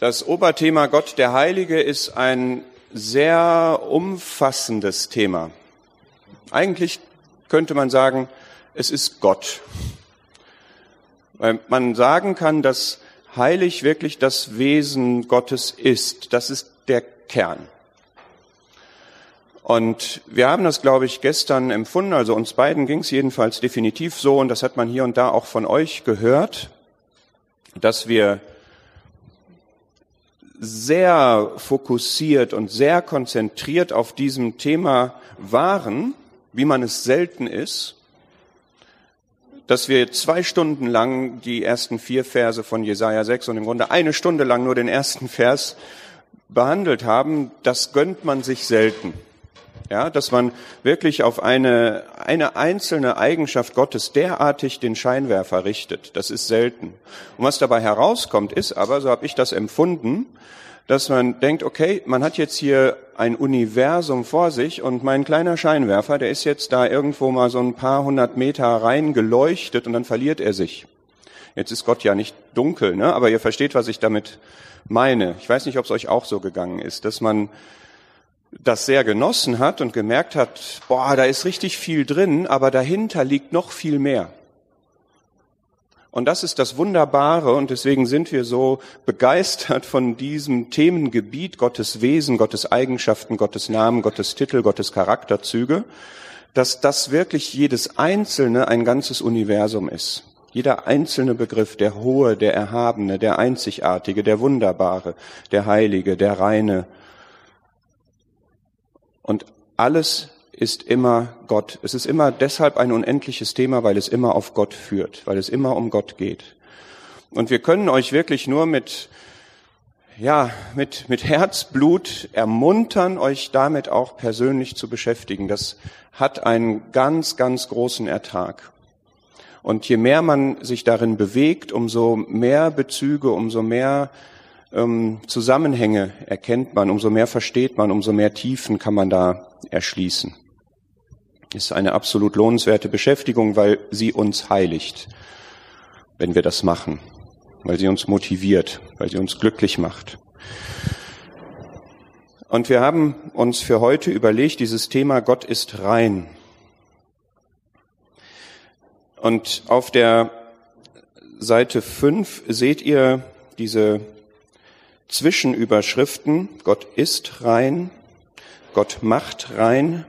Das Oberthema Gott der Heilige ist ein sehr umfassendes Thema. Eigentlich könnte man sagen, es ist Gott. Weil man sagen kann, dass heilig wirklich das Wesen Gottes ist. Das ist der Kern. Und wir haben das, glaube ich, gestern empfunden, also uns beiden ging es jedenfalls definitiv so, und das hat man hier und da auch von euch gehört, dass wir sehr fokussiert und sehr konzentriert auf diesem Thema waren, wie man es selten ist, dass wir zwei Stunden lang die ersten vier Verse von Jesaja 6 und im Grunde eine Stunde lang nur den ersten Vers behandelt haben, das gönnt man sich selten. Ja, dass man wirklich auf eine, eine einzelne Eigenschaft Gottes derartig den Scheinwerfer richtet. Das ist selten. Und was dabei herauskommt, ist aber, so habe ich das empfunden, dass man denkt, okay, man hat jetzt hier ein Universum vor sich und mein kleiner Scheinwerfer, der ist jetzt da irgendwo mal so ein paar hundert Meter rein geleuchtet und dann verliert er sich. Jetzt ist Gott ja nicht dunkel, ne? aber ihr versteht, was ich damit meine. Ich weiß nicht, ob es euch auch so gegangen ist, dass man das sehr genossen hat und gemerkt hat, boah, da ist richtig viel drin, aber dahinter liegt noch viel mehr. Und das ist das Wunderbare und deswegen sind wir so begeistert von diesem Themengebiet Gottes Wesen, Gottes Eigenschaften, Gottes Namen, Gottes Titel, Gottes Charakterzüge, dass das wirklich jedes Einzelne ein ganzes Universum ist. Jeder einzelne Begriff, der Hohe, der Erhabene, der Einzigartige, der Wunderbare, der Heilige, der Reine, und alles ist immer Gott. Es ist immer deshalb ein unendliches Thema, weil es immer auf Gott führt, weil es immer um Gott geht. Und wir können euch wirklich nur mit, ja, mit, mit Herzblut ermuntern, euch damit auch persönlich zu beschäftigen. Das hat einen ganz, ganz großen Ertrag. Und je mehr man sich darin bewegt, umso mehr Bezüge, umso mehr ähm, Zusammenhänge erkennt man, umso mehr versteht man, umso mehr Tiefen kann man da erschließen. Ist eine absolut lohnenswerte Beschäftigung, weil sie uns heiligt, wenn wir das machen, weil sie uns motiviert, weil sie uns glücklich macht. Und wir haben uns für heute überlegt, dieses Thema Gott ist rein. Und auf der Seite 5 seht ihr diese Zwischenüberschriften, Gott ist rein, Gott macht rein,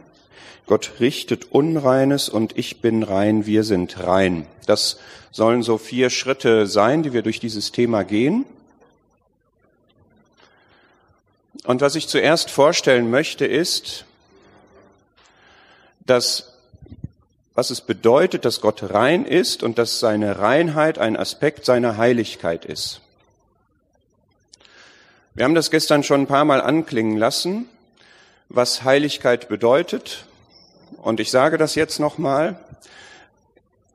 Gott richtet Unreines und ich bin rein, wir sind rein. Das sollen so vier Schritte sein, die wir durch dieses Thema gehen. Und was ich zuerst vorstellen möchte, ist, dass was es bedeutet, dass Gott rein ist und dass seine Reinheit ein Aspekt seiner Heiligkeit ist. Wir haben das gestern schon ein paar Mal anklingen lassen, was Heiligkeit bedeutet. Und ich sage das jetzt nochmal.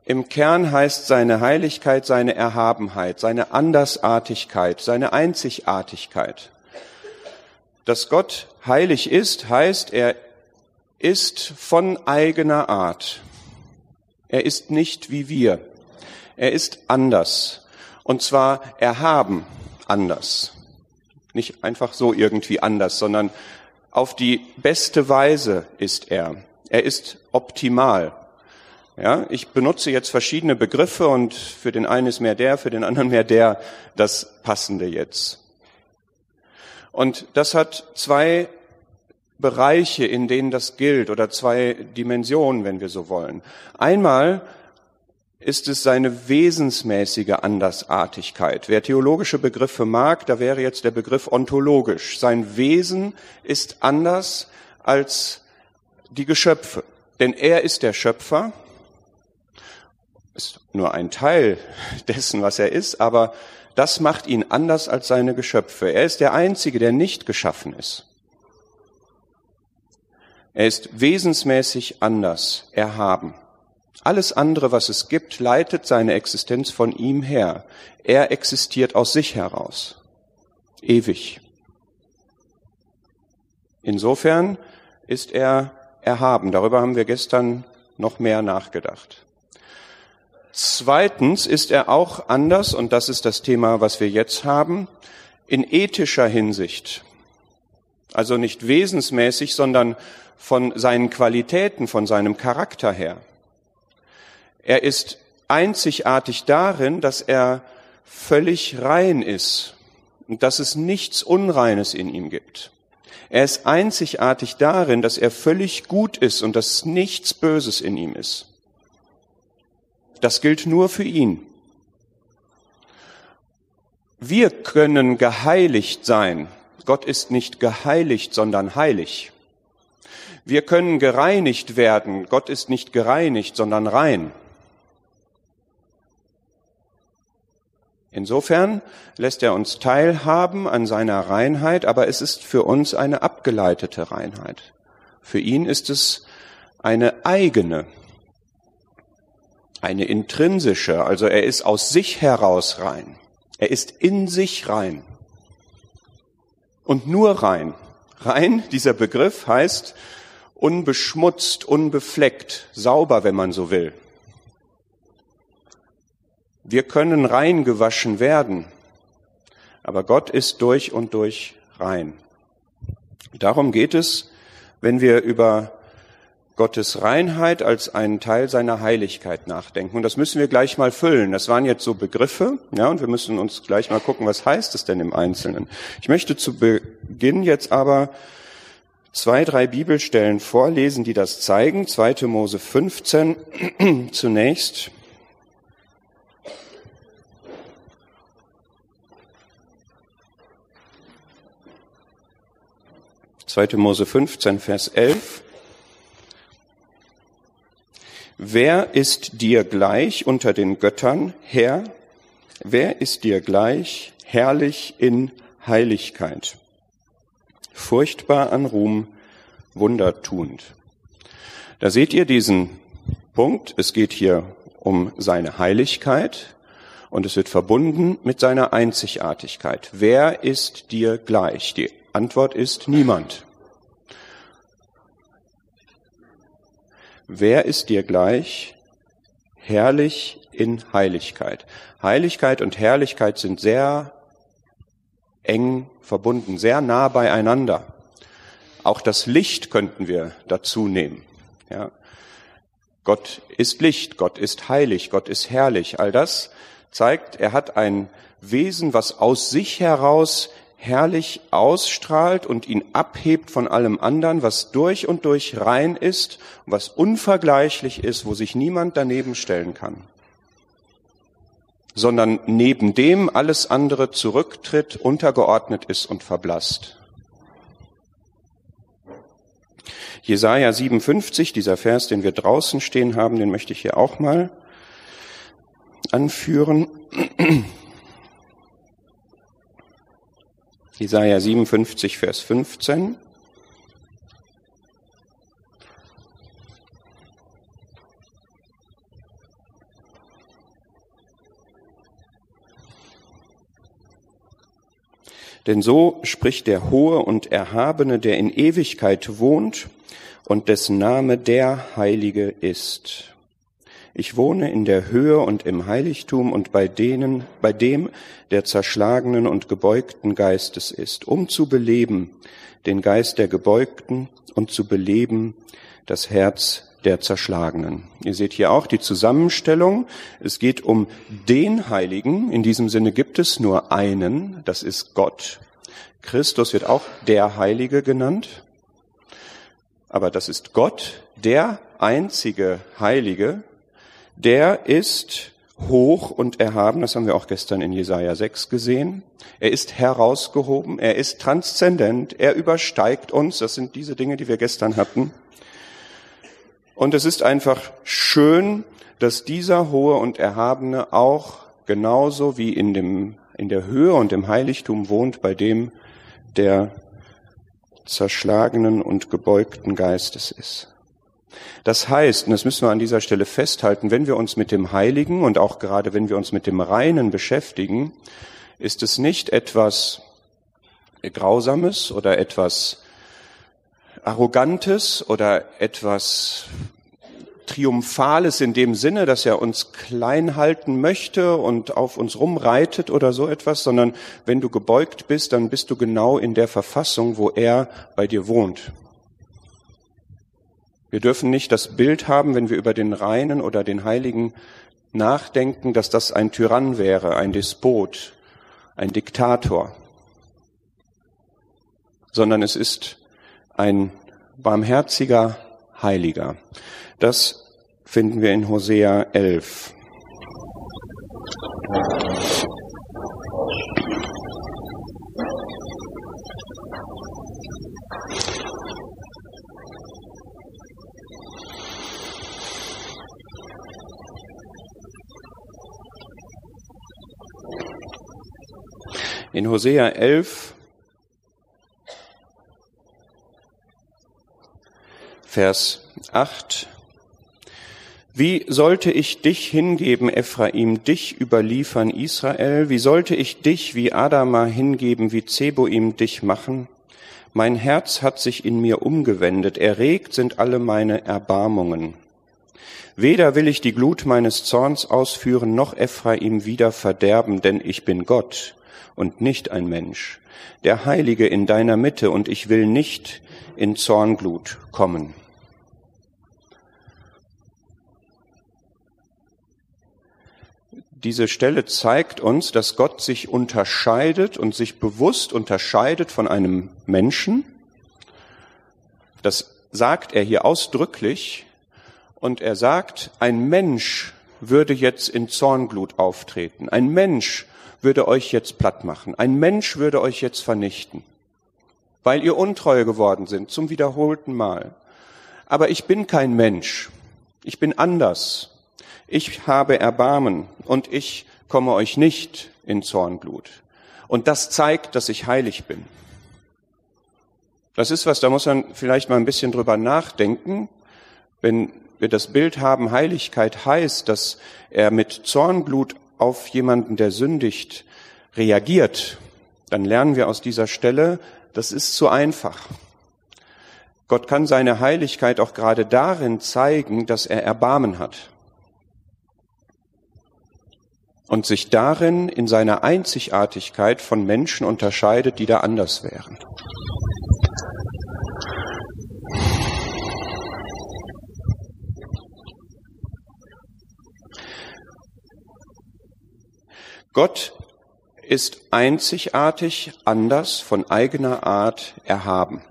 Im Kern heißt seine Heiligkeit seine Erhabenheit, seine Andersartigkeit, seine Einzigartigkeit. Dass Gott heilig ist, heißt, er ist von eigener Art. Er ist nicht wie wir. Er ist anders. Und zwar erhaben anders. Nicht einfach so irgendwie anders, sondern auf die beste Weise ist er. Er ist optimal. Ja, ich benutze jetzt verschiedene Begriffe und für den einen ist mehr der, für den anderen mehr der, das passende jetzt. Und das hat zwei Bereiche, in denen das gilt, oder zwei Dimensionen, wenn wir so wollen. Einmal ist es seine wesensmäßige Andersartigkeit. Wer theologische Begriffe mag, da wäre jetzt der Begriff ontologisch. Sein Wesen ist anders als die Geschöpfe. Denn er ist der Schöpfer, ist nur ein Teil dessen, was er ist, aber das macht ihn anders als seine Geschöpfe. Er ist der Einzige, der nicht geschaffen ist. Er ist wesensmäßig anders, erhaben. Alles andere, was es gibt, leitet seine Existenz von ihm her. Er existiert aus sich heraus. Ewig. Insofern ist er erhaben. Darüber haben wir gestern noch mehr nachgedacht. Zweitens ist er auch anders, und das ist das Thema, was wir jetzt haben. in ethischer Hinsicht, also nicht wesensmäßig, sondern von seinen Qualitäten, von seinem Charakter her. Er ist einzigartig darin, dass er völlig rein ist und dass es nichts Unreines in ihm gibt. Er ist einzigartig darin, dass er völlig gut ist und dass nichts Böses in ihm ist. Das gilt nur für ihn. Wir können geheiligt sein. Gott ist nicht geheiligt, sondern heilig. Wir können gereinigt werden. Gott ist nicht gereinigt, sondern rein. Insofern lässt er uns teilhaben an seiner Reinheit, aber es ist für uns eine abgeleitete Reinheit. Für ihn ist es eine eigene, eine intrinsische, also er ist aus sich heraus rein. Er ist in sich rein. Und nur rein. Rein, dieser Begriff heißt unbeschmutzt, unbefleckt, sauber, wenn man so will. Wir können rein gewaschen werden, aber Gott ist durch und durch rein. Darum geht es, wenn wir über Gottes Reinheit als einen Teil seiner Heiligkeit nachdenken. Und das müssen wir gleich mal füllen. Das waren jetzt so Begriffe, ja, und wir müssen uns gleich mal gucken, was heißt es denn im Einzelnen. Ich möchte zu Beginn jetzt aber zwei, drei Bibelstellen vorlesen, die das zeigen. 2. Mose 15 zunächst. 2. Mose 15, Vers 11. Wer ist dir gleich unter den Göttern, Herr? Wer ist dir gleich, herrlich in Heiligkeit? Furchtbar an Ruhm, wundertuend. Da seht ihr diesen Punkt. Es geht hier um seine Heiligkeit und es wird verbunden mit seiner Einzigartigkeit. Wer ist dir gleich? Die Antwort ist niemand. Wer ist dir gleich? Herrlich in Heiligkeit. Heiligkeit und Herrlichkeit sind sehr eng verbunden, sehr nah beieinander. Auch das Licht könnten wir dazu nehmen. Ja. Gott ist Licht, Gott ist heilig, Gott ist herrlich. All das zeigt, er hat ein Wesen, was aus sich heraus herrlich ausstrahlt und ihn abhebt von allem anderen, was durch und durch rein ist, was unvergleichlich ist, wo sich niemand daneben stellen kann, sondern neben dem alles andere zurücktritt, untergeordnet ist und verblasst. Jesaja 57, dieser Vers, den wir draußen stehen haben, den möchte ich hier auch mal anführen. Jesaja 57, Vers 15. Denn so spricht der Hohe und Erhabene, der in Ewigkeit wohnt und dessen Name der Heilige ist. Ich wohne in der Höhe und im Heiligtum und bei denen, bei dem, der zerschlagenen und gebeugten Geistes ist, um zu beleben den Geist der Gebeugten und zu beleben das Herz der Zerschlagenen. Ihr seht hier auch die Zusammenstellung. Es geht um den Heiligen. In diesem Sinne gibt es nur einen, das ist Gott. Christus wird auch der Heilige genannt. Aber das ist Gott, der einzige Heilige, der ist hoch und erhaben, das haben wir auch gestern in Jesaja 6 gesehen. Er ist herausgehoben, er ist transzendent, er übersteigt uns, das sind diese Dinge, die wir gestern hatten. Und es ist einfach schön, dass dieser hohe und erhabene auch genauso wie in dem, in der Höhe und im Heiligtum wohnt bei dem, der zerschlagenen und gebeugten Geistes ist. Das heißt, und das müssen wir an dieser Stelle festhalten, wenn wir uns mit dem Heiligen und auch gerade wenn wir uns mit dem Reinen beschäftigen, ist es nicht etwas Grausames oder etwas Arrogantes oder etwas Triumphales in dem Sinne, dass er uns klein halten möchte und auf uns rumreitet oder so etwas, sondern wenn du gebeugt bist, dann bist du genau in der Verfassung, wo er bei dir wohnt. Wir dürfen nicht das Bild haben, wenn wir über den Reinen oder den Heiligen nachdenken, dass das ein Tyrann wäre, ein Despot, ein Diktator, sondern es ist ein barmherziger Heiliger. Das finden wir in Hosea 11. In Hosea 11, Vers 8. Wie sollte ich dich hingeben, Ephraim, dich überliefern, Israel? Wie sollte ich dich wie Adama hingeben, wie Zeboim dich machen? Mein Herz hat sich in mir umgewendet, erregt sind alle meine Erbarmungen. Weder will ich die Glut meines Zorns ausführen, noch Ephraim wieder verderben, denn ich bin Gott und nicht ein Mensch, der Heilige in deiner Mitte, und ich will nicht in Zornglut kommen. Diese Stelle zeigt uns, dass Gott sich unterscheidet und sich bewusst unterscheidet von einem Menschen. Das sagt er hier ausdrücklich. Und er sagt, ein Mensch würde jetzt in Zornglut auftreten. Ein Mensch würde euch jetzt platt machen. Ein Mensch würde euch jetzt vernichten, weil ihr untreu geworden sind zum wiederholten Mal. Aber ich bin kein Mensch. Ich bin anders. Ich habe Erbarmen und ich komme euch nicht in Zornglut. Und das zeigt, dass ich heilig bin. Das ist was, da muss man vielleicht mal ein bisschen drüber nachdenken. Wenn wir das Bild haben, Heiligkeit heißt, dass er mit Zornglut auf jemanden, der sündigt, reagiert, dann lernen wir aus dieser Stelle, das ist zu einfach. Gott kann seine Heiligkeit auch gerade darin zeigen, dass er Erbarmen hat und sich darin in seiner Einzigartigkeit von Menschen unterscheidet, die da anders wären. Gott ist einzigartig, anders, von eigener Art erhaben.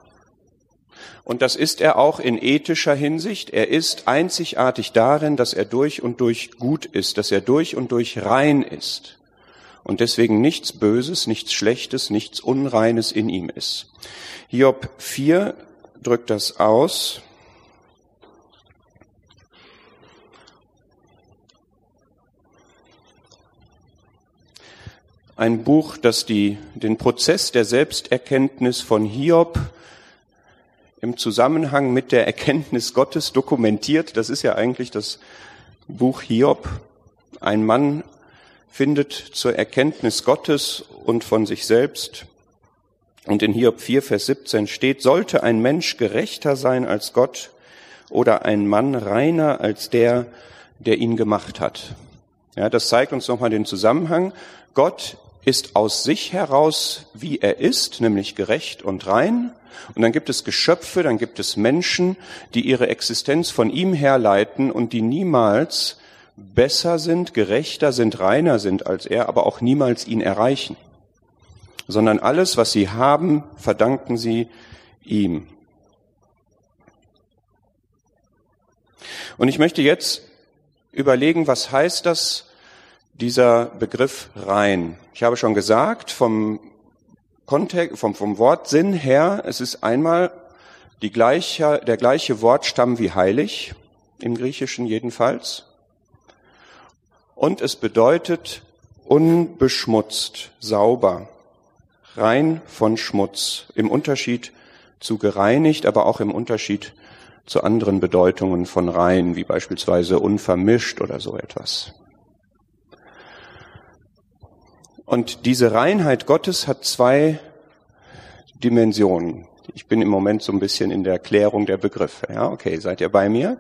Und das ist er auch in ethischer Hinsicht. Er ist einzigartig darin, dass er durch und durch gut ist, dass er durch und durch rein ist. Und deswegen nichts Böses, nichts Schlechtes, nichts Unreines in ihm ist. Hiob 4 drückt das aus. Ein Buch, das die, den Prozess der Selbsterkenntnis von Hiob im Zusammenhang mit der Erkenntnis Gottes dokumentiert. Das ist ja eigentlich das Buch Hiob. Ein Mann findet zur Erkenntnis Gottes und von sich selbst. Und in Hiob 4, Vers 17 steht, sollte ein Mensch gerechter sein als Gott oder ein Mann reiner als der, der ihn gemacht hat. Ja, das zeigt uns nochmal den Zusammenhang. Gott ist aus sich heraus, wie er ist, nämlich gerecht und rein. Und dann gibt es Geschöpfe, dann gibt es Menschen, die ihre Existenz von ihm herleiten und die niemals besser sind, gerechter sind, reiner sind als er, aber auch niemals ihn erreichen. Sondern alles, was sie haben, verdanken sie ihm. Und ich möchte jetzt überlegen, was heißt das, dieser Begriff rein? Ich habe schon gesagt, vom Kontext, vom, vom Wortsinn her, es ist einmal die gleiche, der gleiche Wortstamm wie heilig, im Griechischen jedenfalls. Und es bedeutet unbeschmutzt, sauber, rein von Schmutz, im Unterschied zu gereinigt, aber auch im Unterschied zu anderen Bedeutungen von rein, wie beispielsweise unvermischt oder so etwas. Und diese Reinheit Gottes hat zwei Dimensionen. Ich bin im Moment so ein bisschen in der Klärung der Begriffe. Ja, okay, seid ihr bei mir?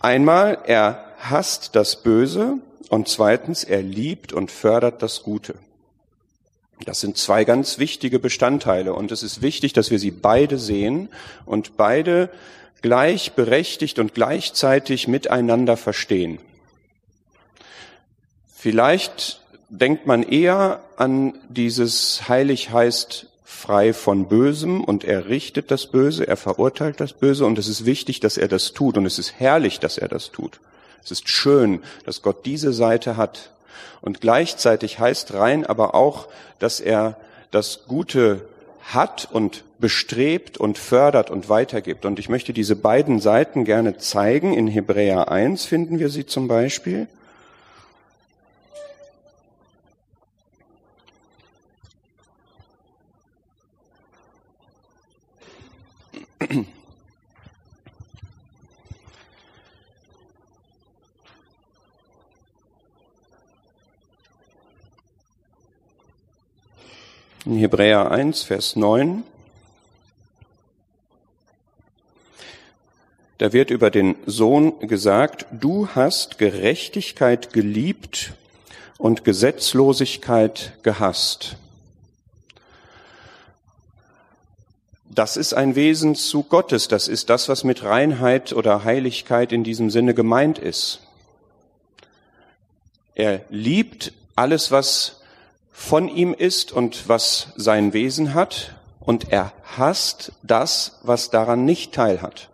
Einmal, er hasst das Böse und zweitens, er liebt und fördert das Gute. Das sind zwei ganz wichtige Bestandteile und es ist wichtig, dass wir sie beide sehen und beide gleichberechtigt und gleichzeitig miteinander verstehen. Vielleicht denkt man eher an dieses heilig heißt frei von Bösem und er richtet das Böse, er verurteilt das Böse und es ist wichtig, dass er das tut und es ist herrlich, dass er das tut. Es ist schön, dass Gott diese Seite hat. Und gleichzeitig heißt rein aber auch, dass er das Gute hat und bestrebt und fördert und weitergibt. Und ich möchte diese beiden Seiten gerne zeigen. In Hebräer 1 finden wir sie zum Beispiel. In Hebräer 1, Vers 9. Da wird über den Sohn gesagt, du hast Gerechtigkeit geliebt und Gesetzlosigkeit gehasst. Das ist ein Wesen zu Gottes. Das ist das, was mit Reinheit oder Heiligkeit in diesem Sinne gemeint ist. Er liebt alles, was von ihm ist und was sein Wesen hat, und er hasst das, was daran nicht teilhat.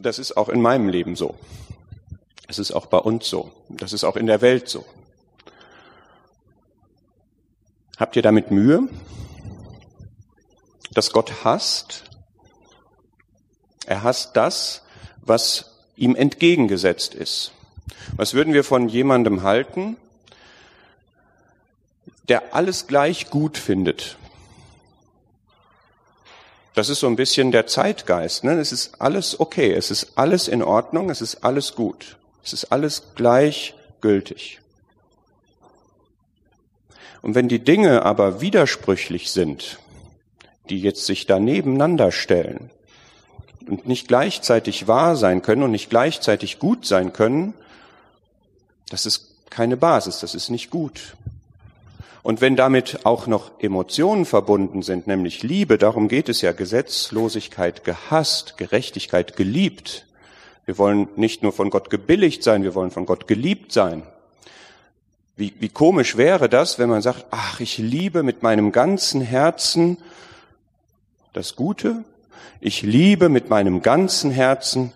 Das ist auch in meinem Leben so. Es ist auch bei uns so. Das ist auch in der Welt so. Habt ihr damit Mühe, dass Gott hasst? Er hasst das, was ihm entgegengesetzt ist. Was würden wir von jemandem halten, der alles gleich gut findet? Das ist so ein bisschen der Zeitgeist. Ne? Es ist alles okay, es ist alles in Ordnung, es ist alles gut, es ist alles gleichgültig. Und wenn die Dinge aber widersprüchlich sind, die jetzt sich da nebeneinander stellen, und nicht gleichzeitig wahr sein können und nicht gleichzeitig gut sein können, das ist keine Basis, das ist nicht gut. Und wenn damit auch noch Emotionen verbunden sind, nämlich Liebe, darum geht es ja, Gesetzlosigkeit gehasst, Gerechtigkeit geliebt. Wir wollen nicht nur von Gott gebilligt sein, wir wollen von Gott geliebt sein. Wie, wie komisch wäre das, wenn man sagt, ach, ich liebe mit meinem ganzen Herzen das Gute ich liebe mit meinem ganzen Herzen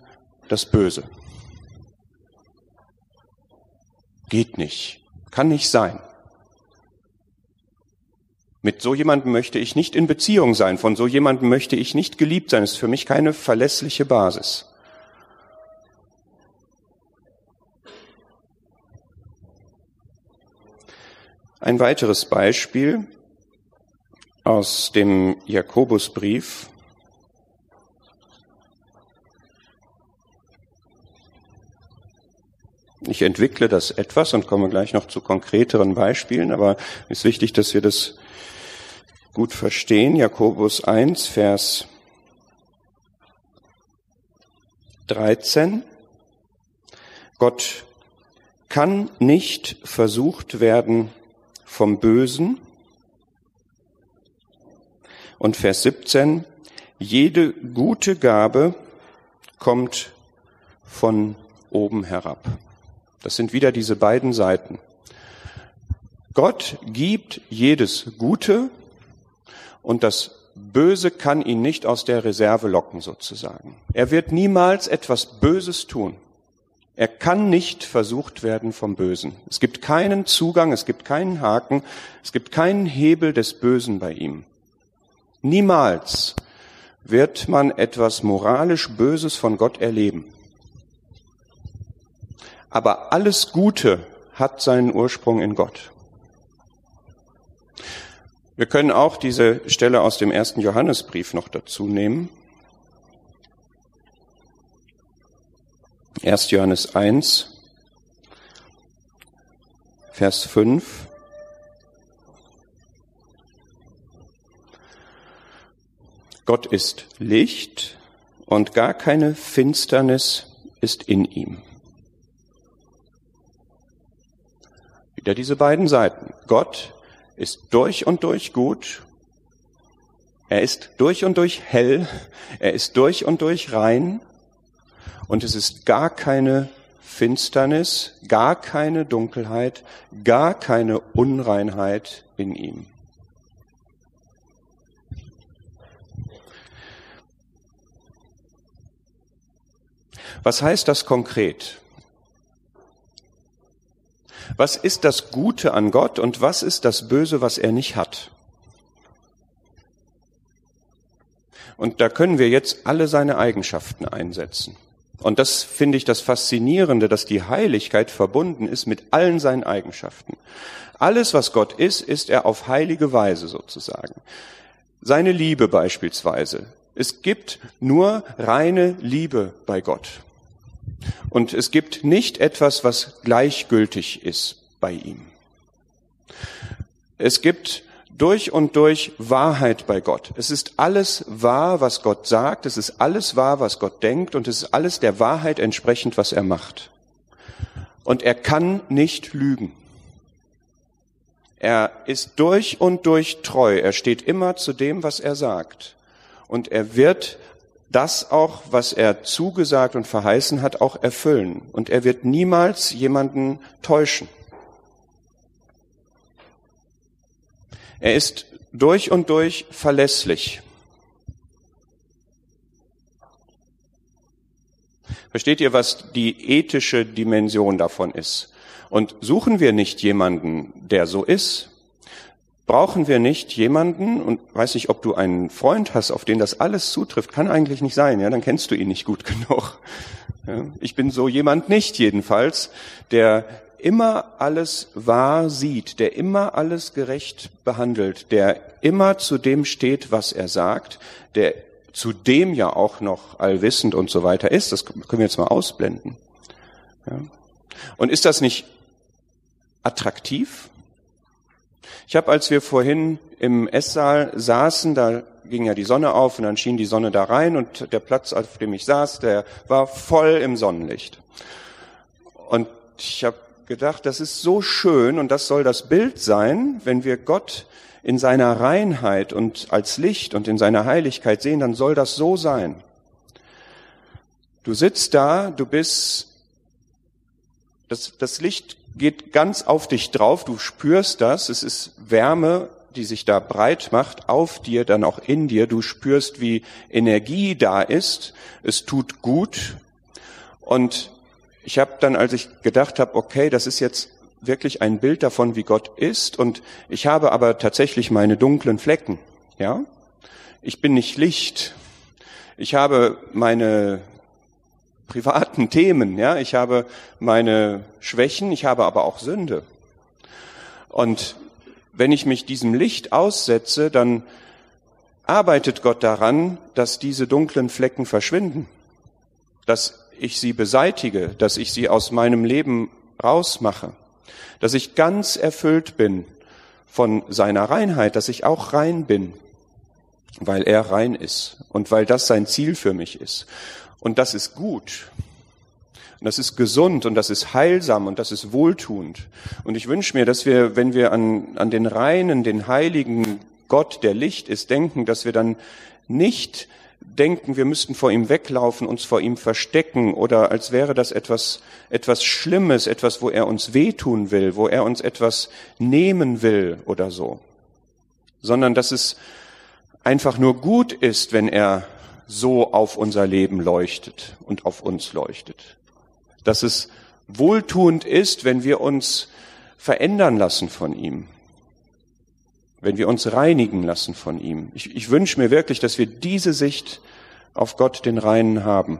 das Böse. Geht nicht, kann nicht sein. Mit so jemandem möchte ich nicht in Beziehung sein, von so jemandem möchte ich nicht geliebt sein, das ist für mich keine verlässliche Basis. Ein weiteres Beispiel aus dem Jakobusbrief, Ich entwickle das etwas und komme gleich noch zu konkreteren Beispielen, aber es ist wichtig, dass wir das gut verstehen. Jakobus 1, Vers 13. Gott kann nicht versucht werden vom Bösen. Und Vers 17. Jede gute Gabe kommt von oben herab. Das sind wieder diese beiden Seiten. Gott gibt jedes Gute und das Böse kann ihn nicht aus der Reserve locken sozusagen. Er wird niemals etwas Böses tun. Er kann nicht versucht werden vom Bösen. Es gibt keinen Zugang, es gibt keinen Haken, es gibt keinen Hebel des Bösen bei ihm. Niemals wird man etwas moralisch Böses von Gott erleben. Aber alles Gute hat seinen Ursprung in Gott. Wir können auch diese Stelle aus dem ersten Johannesbrief noch dazu nehmen. 1. Johannes 1, Vers 5. Gott ist Licht und gar keine Finsternis ist in ihm. Wieder diese beiden Seiten. Gott ist durch und durch gut. Er ist durch und durch hell. Er ist durch und durch rein. Und es ist gar keine Finsternis, gar keine Dunkelheit, gar keine Unreinheit in ihm. Was heißt das konkret? Was ist das Gute an Gott und was ist das Böse, was er nicht hat? Und da können wir jetzt alle seine Eigenschaften einsetzen. Und das finde ich das Faszinierende, dass die Heiligkeit verbunden ist mit allen seinen Eigenschaften. Alles, was Gott ist, ist er auf heilige Weise sozusagen. Seine Liebe beispielsweise. Es gibt nur reine Liebe bei Gott. Und es gibt nicht etwas, was gleichgültig ist bei ihm. Es gibt durch und durch Wahrheit bei Gott. Es ist alles wahr, was Gott sagt, es ist alles wahr, was Gott denkt und es ist alles der Wahrheit entsprechend, was er macht. Und er kann nicht lügen. Er ist durch und durch treu. Er steht immer zu dem, was er sagt. Und er wird das auch, was er zugesagt und verheißen hat, auch erfüllen. Und er wird niemals jemanden täuschen. Er ist durch und durch verlässlich. Versteht ihr, was die ethische Dimension davon ist? Und suchen wir nicht jemanden, der so ist, brauchen wir nicht jemanden, und weiß nicht, ob du einen Freund hast, auf den das alles zutrifft, kann eigentlich nicht sein, ja, dann kennst du ihn nicht gut genug. Ja, ich bin so jemand nicht jedenfalls, der immer alles wahr sieht, der immer alles gerecht behandelt, der immer zu dem steht, was er sagt, der zu dem ja auch noch allwissend und so weiter ist, das können wir jetzt mal ausblenden. Ja. Und ist das nicht attraktiv? Ich habe, als wir vorhin im Esssaal saßen, da ging ja die Sonne auf und dann schien die Sonne da rein und der Platz, auf dem ich saß, der war voll im Sonnenlicht. Und ich habe gedacht, das ist so schön und das soll das Bild sein, wenn wir Gott in seiner Reinheit und als Licht und in seiner Heiligkeit sehen, dann soll das so sein. Du sitzt da, du bist, das, das Licht geht ganz auf dich drauf, du spürst das, es ist Wärme, die sich da breit macht, auf dir, dann auch in dir, du spürst, wie Energie da ist, es tut gut. Und ich habe dann, als ich gedacht habe, okay, das ist jetzt wirklich ein Bild davon, wie Gott ist, und ich habe aber tatsächlich meine dunklen Flecken, ja. Ich bin nicht Licht. Ich habe meine privaten Themen, ja. Ich habe meine Schwächen, ich habe aber auch Sünde. Und wenn ich mich diesem Licht aussetze, dann arbeitet Gott daran, dass diese dunklen Flecken verschwinden, dass ich sie beseitige, dass ich sie aus meinem Leben rausmache, dass ich ganz erfüllt bin von seiner Reinheit, dass ich auch rein bin, weil er rein ist und weil das sein Ziel für mich ist. Und das ist gut. Und das ist gesund und das ist heilsam und das ist wohltuend. Und ich wünsche mir, dass wir, wenn wir an, an den reinen, den heiligen Gott, der Licht ist, denken, dass wir dann nicht denken, wir müssten vor ihm weglaufen, uns vor ihm verstecken oder als wäre das etwas, etwas Schlimmes, etwas, wo er uns wehtun will, wo er uns etwas nehmen will oder so. Sondern dass es einfach nur gut ist, wenn er so auf unser Leben leuchtet und auf uns leuchtet. Dass es wohltuend ist, wenn wir uns verändern lassen von ihm, wenn wir uns reinigen lassen von ihm. Ich, ich wünsche mir wirklich, dass wir diese Sicht auf Gott den Reinen haben.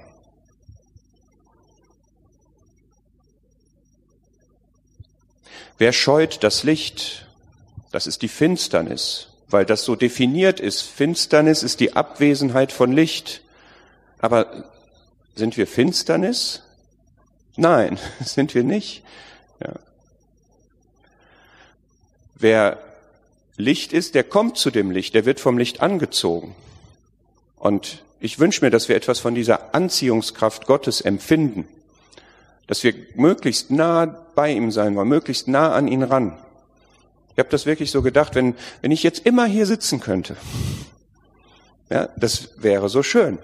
Wer scheut das Licht? Das ist die Finsternis weil das so definiert ist. Finsternis ist die Abwesenheit von Licht. Aber sind wir Finsternis? Nein, sind wir nicht. Ja. Wer Licht ist, der kommt zu dem Licht, der wird vom Licht angezogen. Und ich wünsche mir, dass wir etwas von dieser Anziehungskraft Gottes empfinden, dass wir möglichst nah bei ihm sein wollen, möglichst nah an ihn ran. Ich habe das wirklich so gedacht, wenn, wenn ich jetzt immer hier sitzen könnte, ja, das wäre so schön.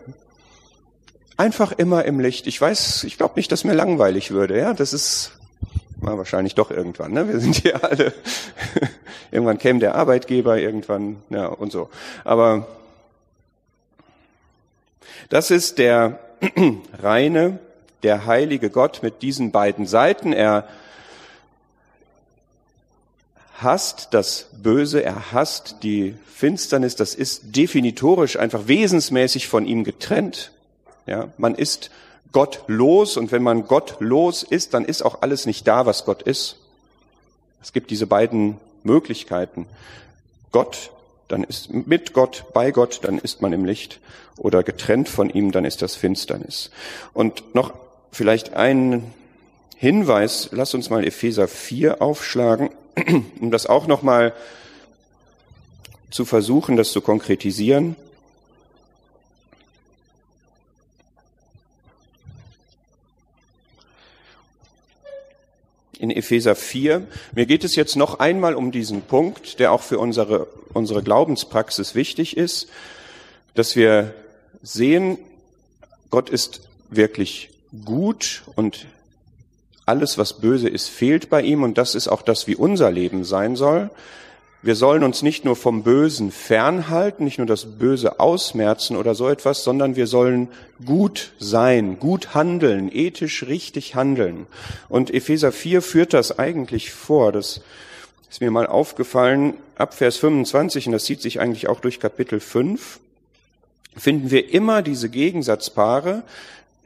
Einfach immer im Licht. Ich weiß, ich glaube nicht, dass mir langweilig würde. Ja, das ist na, wahrscheinlich doch irgendwann. Ne? Wir sind hier alle. irgendwann käme der Arbeitgeber, irgendwann ja und so. Aber das ist der reine, der heilige Gott mit diesen beiden Seiten. Er hasst das Böse, er hasst die Finsternis, das ist definitorisch einfach wesensmäßig von ihm getrennt. Ja, man ist gottlos und wenn man gottlos ist, dann ist auch alles nicht da, was Gott ist. Es gibt diese beiden Möglichkeiten. Gott, dann ist mit Gott, bei Gott, dann ist man im Licht oder getrennt von ihm, dann ist das Finsternis. Und noch vielleicht ein Hinweis, lass uns mal Epheser 4 aufschlagen, um das auch noch mal zu versuchen, das zu konkretisieren. in Epheser 4. Mir geht es jetzt noch einmal um diesen Punkt, der auch für unsere, unsere Glaubenspraxis wichtig ist, dass wir sehen, Gott ist wirklich gut und alles, was böse ist, fehlt bei ihm und das ist auch das, wie unser Leben sein soll. Wir sollen uns nicht nur vom Bösen fernhalten, nicht nur das Böse ausmerzen oder so etwas, sondern wir sollen gut sein, gut handeln, ethisch richtig handeln. Und Epheser 4 führt das eigentlich vor. Das ist mir mal aufgefallen. Ab Vers 25, und das zieht sich eigentlich auch durch Kapitel 5, finden wir immer diese Gegensatzpaare,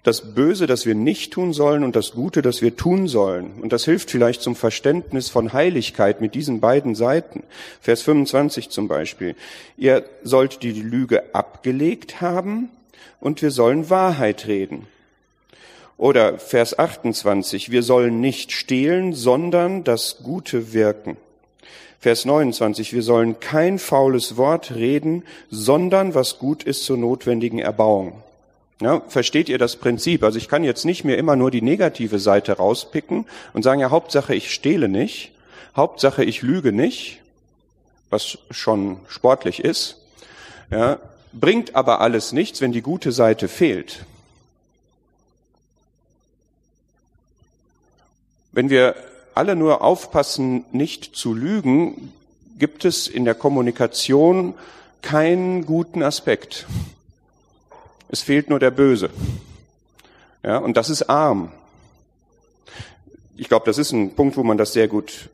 das Böse, das wir nicht tun sollen und das Gute, das wir tun sollen. Und das hilft vielleicht zum Verständnis von Heiligkeit mit diesen beiden Seiten. Vers 25 zum Beispiel. Ihr sollt die Lüge abgelegt haben und wir sollen Wahrheit reden. Oder Vers 28. Wir sollen nicht stehlen, sondern das Gute wirken. Vers 29, wir sollen kein faules Wort reden, sondern was gut ist zur notwendigen Erbauung. Ja, versteht ihr das Prinzip? Also ich kann jetzt nicht mir immer nur die negative Seite rauspicken und sagen, ja, Hauptsache ich stehle nicht, Hauptsache ich lüge nicht, was schon sportlich ist, ja, bringt aber alles nichts, wenn die gute Seite fehlt. Wenn wir alle nur aufpassen, nicht zu lügen, gibt es in der Kommunikation keinen guten Aspekt. Es fehlt nur der Böse. Ja, und das ist arm. Ich glaube, das ist ein Punkt, wo man das sehr gut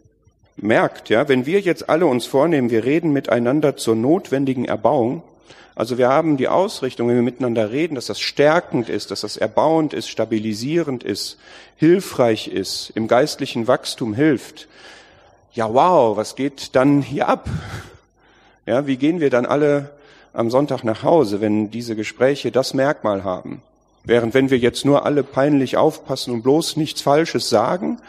merkt. Ja, wenn wir jetzt alle uns vornehmen, wir reden miteinander zur notwendigen Erbauung, also wir haben die Ausrichtung, wenn wir miteinander reden, dass das stärkend ist, dass das erbauend ist, stabilisierend ist, hilfreich ist, im geistlichen Wachstum hilft. Ja, wow, was geht dann hier ab? Ja, wie gehen wir dann alle am Sonntag nach Hause, wenn diese Gespräche das Merkmal haben. Während wenn wir jetzt nur alle peinlich aufpassen und bloß nichts Falsches sagen,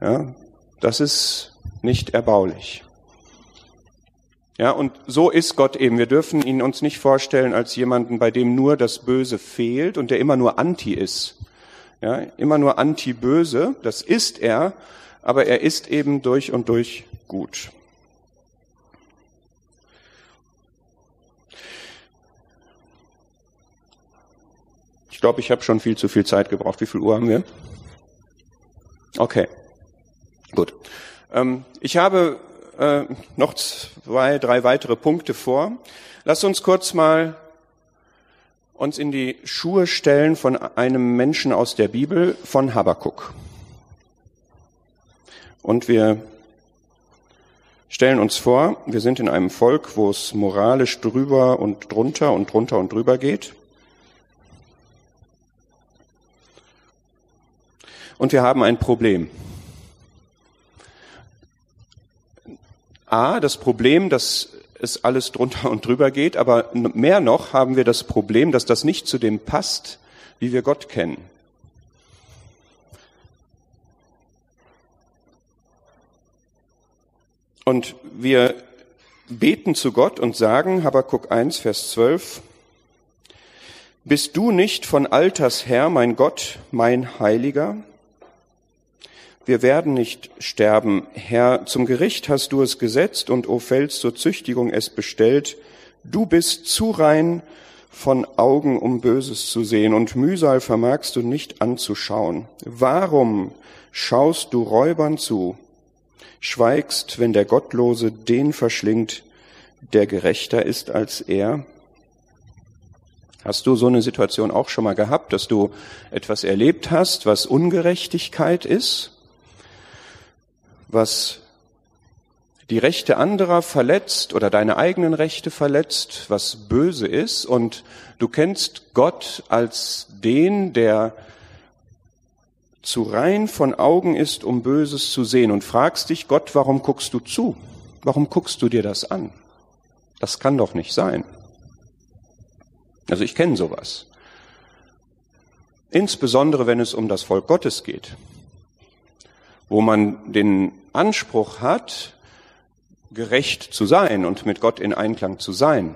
ja, das ist nicht erbaulich. Ja, und so ist Gott eben. Wir dürfen ihn uns nicht vorstellen als jemanden, bei dem nur das Böse fehlt und der immer nur anti ist. Ja, immer nur anti-böse. Das ist er, aber er ist eben durch und durch gut. Glaube, ich habe schon viel zu viel Zeit gebraucht. Wie viel Uhr haben wir? Okay, gut. Ähm, ich habe äh, noch zwei, drei weitere Punkte vor. Lass uns kurz mal uns in die Schuhe stellen von einem Menschen aus der Bibel, von Habakuk. Und wir stellen uns vor, wir sind in einem Volk, wo es moralisch drüber und drunter und drunter und drüber geht. Und wir haben ein Problem. A, das Problem, dass es alles drunter und drüber geht, aber mehr noch haben wir das Problem, dass das nicht zu dem passt, wie wir Gott kennen. Und wir beten zu Gott und sagen, Habakkuk 1, Vers 12, Bist du nicht von Alters her, mein Gott, mein Heiliger? Wir werden nicht sterben. Herr, zum Gericht hast du es gesetzt und, o Fels, zur Züchtigung es bestellt. Du bist zu rein von Augen, um Böses zu sehen, und Mühsal vermagst du nicht anzuschauen. Warum schaust du Räubern zu, schweigst, wenn der Gottlose den verschlingt, der gerechter ist als er? Hast du so eine Situation auch schon mal gehabt, dass du etwas erlebt hast, was Ungerechtigkeit ist, was die Rechte anderer verletzt oder deine eigenen Rechte verletzt, was böse ist und du kennst Gott als den, der zu rein von Augen ist, um Böses zu sehen und fragst dich, Gott, warum guckst du zu? Warum guckst du dir das an? Das kann doch nicht sein. Also ich kenne sowas. Insbesondere wenn es um das Volk Gottes geht, wo man den Anspruch hat, gerecht zu sein und mit Gott in Einklang zu sein.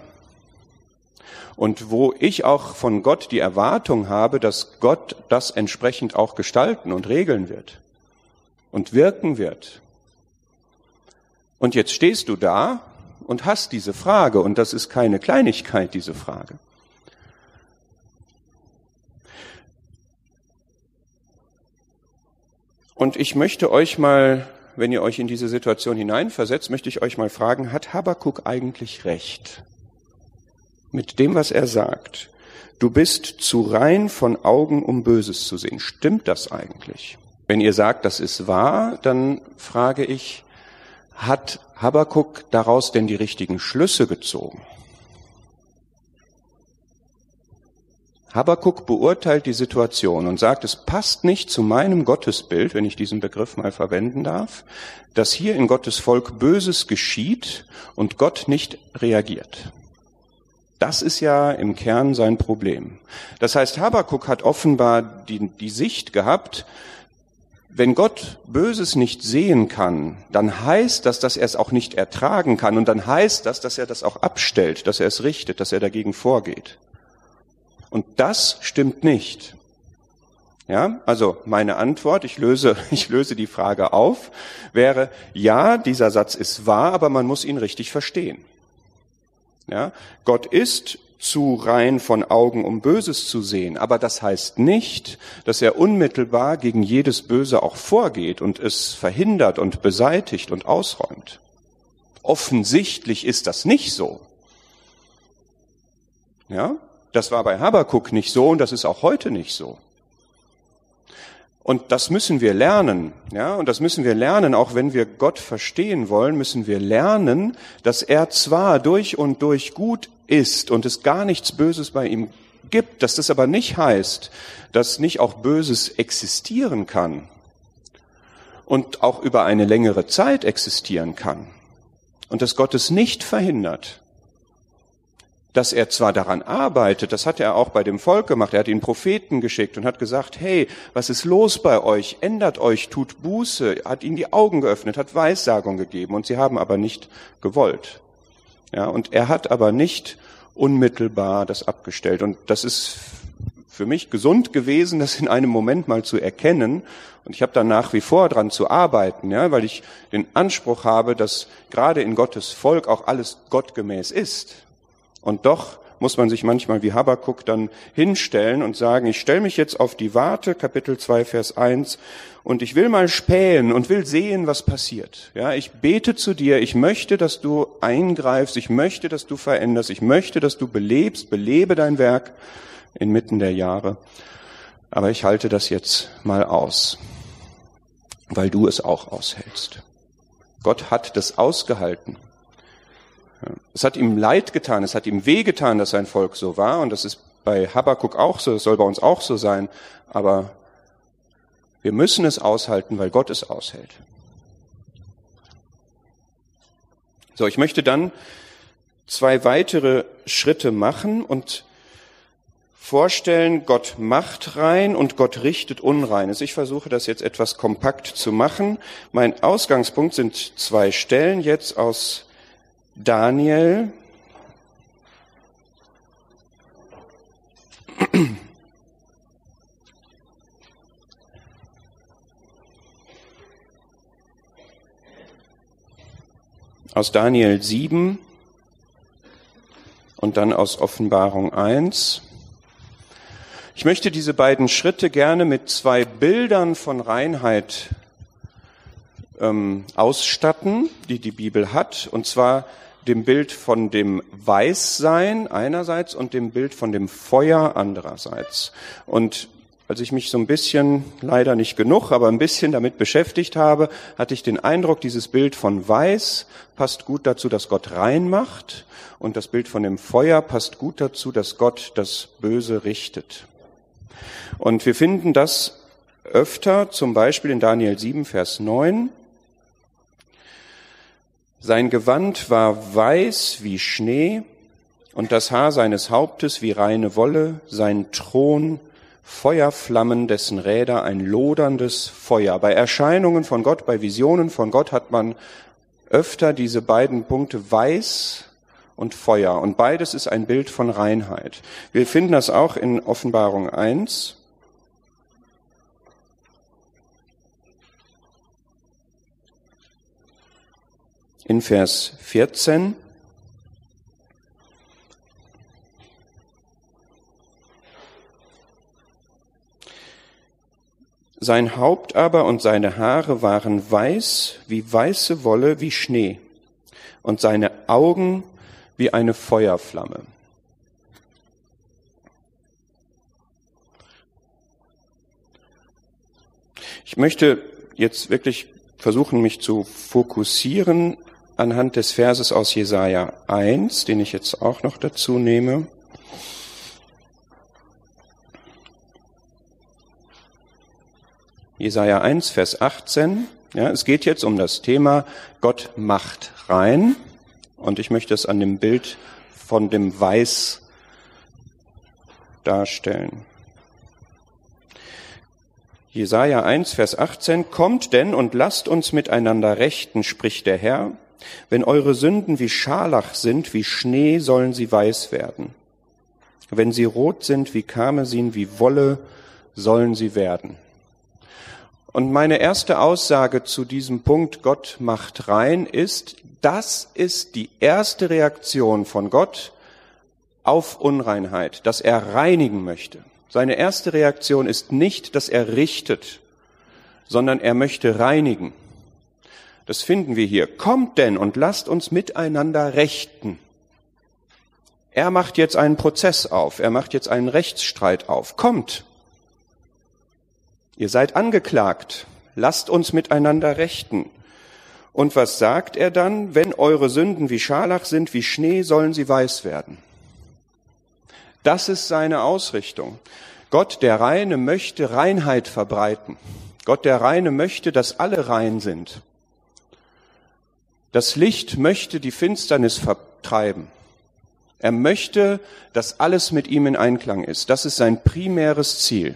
Und wo ich auch von Gott die Erwartung habe, dass Gott das entsprechend auch gestalten und regeln wird und wirken wird. Und jetzt stehst du da und hast diese Frage, und das ist keine Kleinigkeit, diese Frage. Und ich möchte euch mal, wenn ihr euch in diese Situation hineinversetzt, möchte ich euch mal fragen, hat Habakuk eigentlich recht? Mit dem, was er sagt. Du bist zu rein von Augen, um Böses zu sehen. Stimmt das eigentlich? Wenn ihr sagt, das ist wahr, dann frage ich, hat Habakuk daraus denn die richtigen Schlüsse gezogen? Habakuk beurteilt die Situation und sagt, es passt nicht zu meinem Gottesbild, wenn ich diesen Begriff mal verwenden darf, dass hier in Gottes Volk Böses geschieht und Gott nicht reagiert. Das ist ja im Kern sein Problem. Das heißt, Habakuk hat offenbar die, die Sicht gehabt, wenn Gott Böses nicht sehen kann, dann heißt das, dass er es auch nicht ertragen kann und dann heißt das, dass er das auch abstellt, dass er es richtet, dass er dagegen vorgeht. Und das stimmt nicht. Ja, also meine Antwort, ich löse, ich löse die Frage auf, wäre, ja, dieser Satz ist wahr, aber man muss ihn richtig verstehen. Ja, Gott ist zu rein von Augen, um Böses zu sehen, aber das heißt nicht, dass er unmittelbar gegen jedes Böse auch vorgeht und es verhindert und beseitigt und ausräumt. Offensichtlich ist das nicht so. Ja, das war bei Habakuk nicht so und das ist auch heute nicht so. Und das müssen wir lernen, ja, und das müssen wir lernen, auch wenn wir Gott verstehen wollen, müssen wir lernen, dass er zwar durch und durch gut ist und es gar nichts Böses bei ihm gibt, dass das aber nicht heißt, dass nicht auch Böses existieren kann und auch über eine längere Zeit existieren kann und dass Gott es nicht verhindert, dass er zwar daran arbeitet, das hat er auch bei dem Volk gemacht, er hat ihnen Propheten geschickt und hat gesagt, hey, was ist los bei euch? Ändert euch, tut Buße, hat ihnen die Augen geöffnet, hat Weissagung gegeben und sie haben aber nicht gewollt. Ja, und er hat aber nicht unmittelbar das abgestellt und das ist für mich gesund gewesen, das in einem Moment mal zu erkennen. Und ich habe da nach wie vor dran zu arbeiten, ja, weil ich den Anspruch habe, dass gerade in Gottes Volk auch alles gottgemäß ist. Und doch muss man sich manchmal wie Habakuk dann hinstellen und sagen, ich stelle mich jetzt auf die Warte, Kapitel 2, Vers 1, und ich will mal spähen und will sehen, was passiert. Ja, ich bete zu dir, ich möchte, dass du eingreifst, ich möchte, dass du veränderst, ich möchte, dass du belebst, belebe dein Werk inmitten der Jahre. Aber ich halte das jetzt mal aus, weil du es auch aushältst. Gott hat das ausgehalten. Es hat ihm leid getan, es hat ihm weh getan, dass sein Volk so war. Und das ist bei Habakkuk auch so, es soll bei uns auch so sein. Aber wir müssen es aushalten, weil Gott es aushält. So, ich möchte dann zwei weitere Schritte machen und vorstellen, Gott macht rein und Gott richtet Unreines. Ich versuche das jetzt etwas kompakt zu machen. Mein Ausgangspunkt sind zwei Stellen jetzt aus Daniel Aus Daniel 7 und dann aus Offenbarung 1. Ich möchte diese beiden Schritte gerne mit zwei Bildern von Reinheit ähm, ausstatten, die die Bibel hat, und zwar dem Bild von dem Weißsein einerseits und dem Bild von dem Feuer andererseits. Und als ich mich so ein bisschen, leider nicht genug, aber ein bisschen damit beschäftigt habe, hatte ich den Eindruck, dieses Bild von Weiß passt gut dazu, dass Gott rein macht und das Bild von dem Feuer passt gut dazu, dass Gott das Böse richtet. Und wir finden das öfter, zum Beispiel in Daniel 7, Vers 9. Sein Gewand war weiß wie Schnee und das Haar seines Hauptes wie reine Wolle, sein Thron Feuerflammen, dessen Räder ein loderndes Feuer. Bei Erscheinungen von Gott, bei Visionen von Gott hat man öfter diese beiden Punkte weiß und Feuer. Und beides ist ein Bild von Reinheit. Wir finden das auch in Offenbarung 1. in Vers 14. Sein Haupt aber und seine Haare waren weiß wie weiße Wolle wie Schnee und seine Augen wie eine Feuerflamme. Ich möchte jetzt wirklich versuchen, mich zu fokussieren anhand des Verses aus Jesaja 1, den ich jetzt auch noch dazu nehme. Jesaja 1, Vers 18. Ja, es geht jetzt um das Thema Gott macht rein. Und ich möchte es an dem Bild von dem Weiß darstellen. Jesaja 1, Vers 18. Kommt denn und lasst uns miteinander rechten, spricht der Herr. Wenn eure Sünden wie Scharlach sind, wie Schnee, sollen sie weiß werden. Wenn sie rot sind wie Karmesin, wie Wolle, sollen sie werden. Und meine erste Aussage zu diesem Punkt, Gott macht rein, ist, das ist die erste Reaktion von Gott auf Unreinheit, dass er reinigen möchte. Seine erste Reaktion ist nicht, dass er richtet, sondern er möchte reinigen. Das finden wir hier. Kommt denn und lasst uns miteinander rechten. Er macht jetzt einen Prozess auf. Er macht jetzt einen Rechtsstreit auf. Kommt. Ihr seid angeklagt. Lasst uns miteinander rechten. Und was sagt er dann? Wenn eure Sünden wie Scharlach sind, wie Schnee, sollen sie weiß werden. Das ist seine Ausrichtung. Gott, der Reine, möchte Reinheit verbreiten. Gott, der Reine, möchte, dass alle rein sind. Das Licht möchte die Finsternis vertreiben. Er möchte, dass alles mit ihm in Einklang ist. Das ist sein primäres Ziel.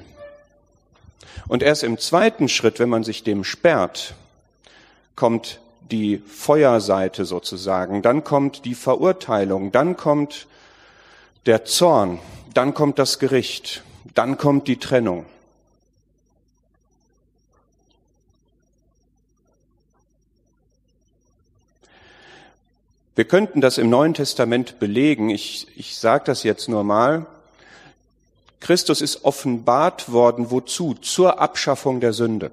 Und erst im zweiten Schritt, wenn man sich dem sperrt, kommt die Feuerseite sozusagen, dann kommt die Verurteilung, dann kommt der Zorn, dann kommt das Gericht, dann kommt die Trennung. Wir könnten das im Neuen Testament belegen. Ich, ich sage das jetzt nur mal. Christus ist offenbart worden, wozu? Zur Abschaffung der Sünde.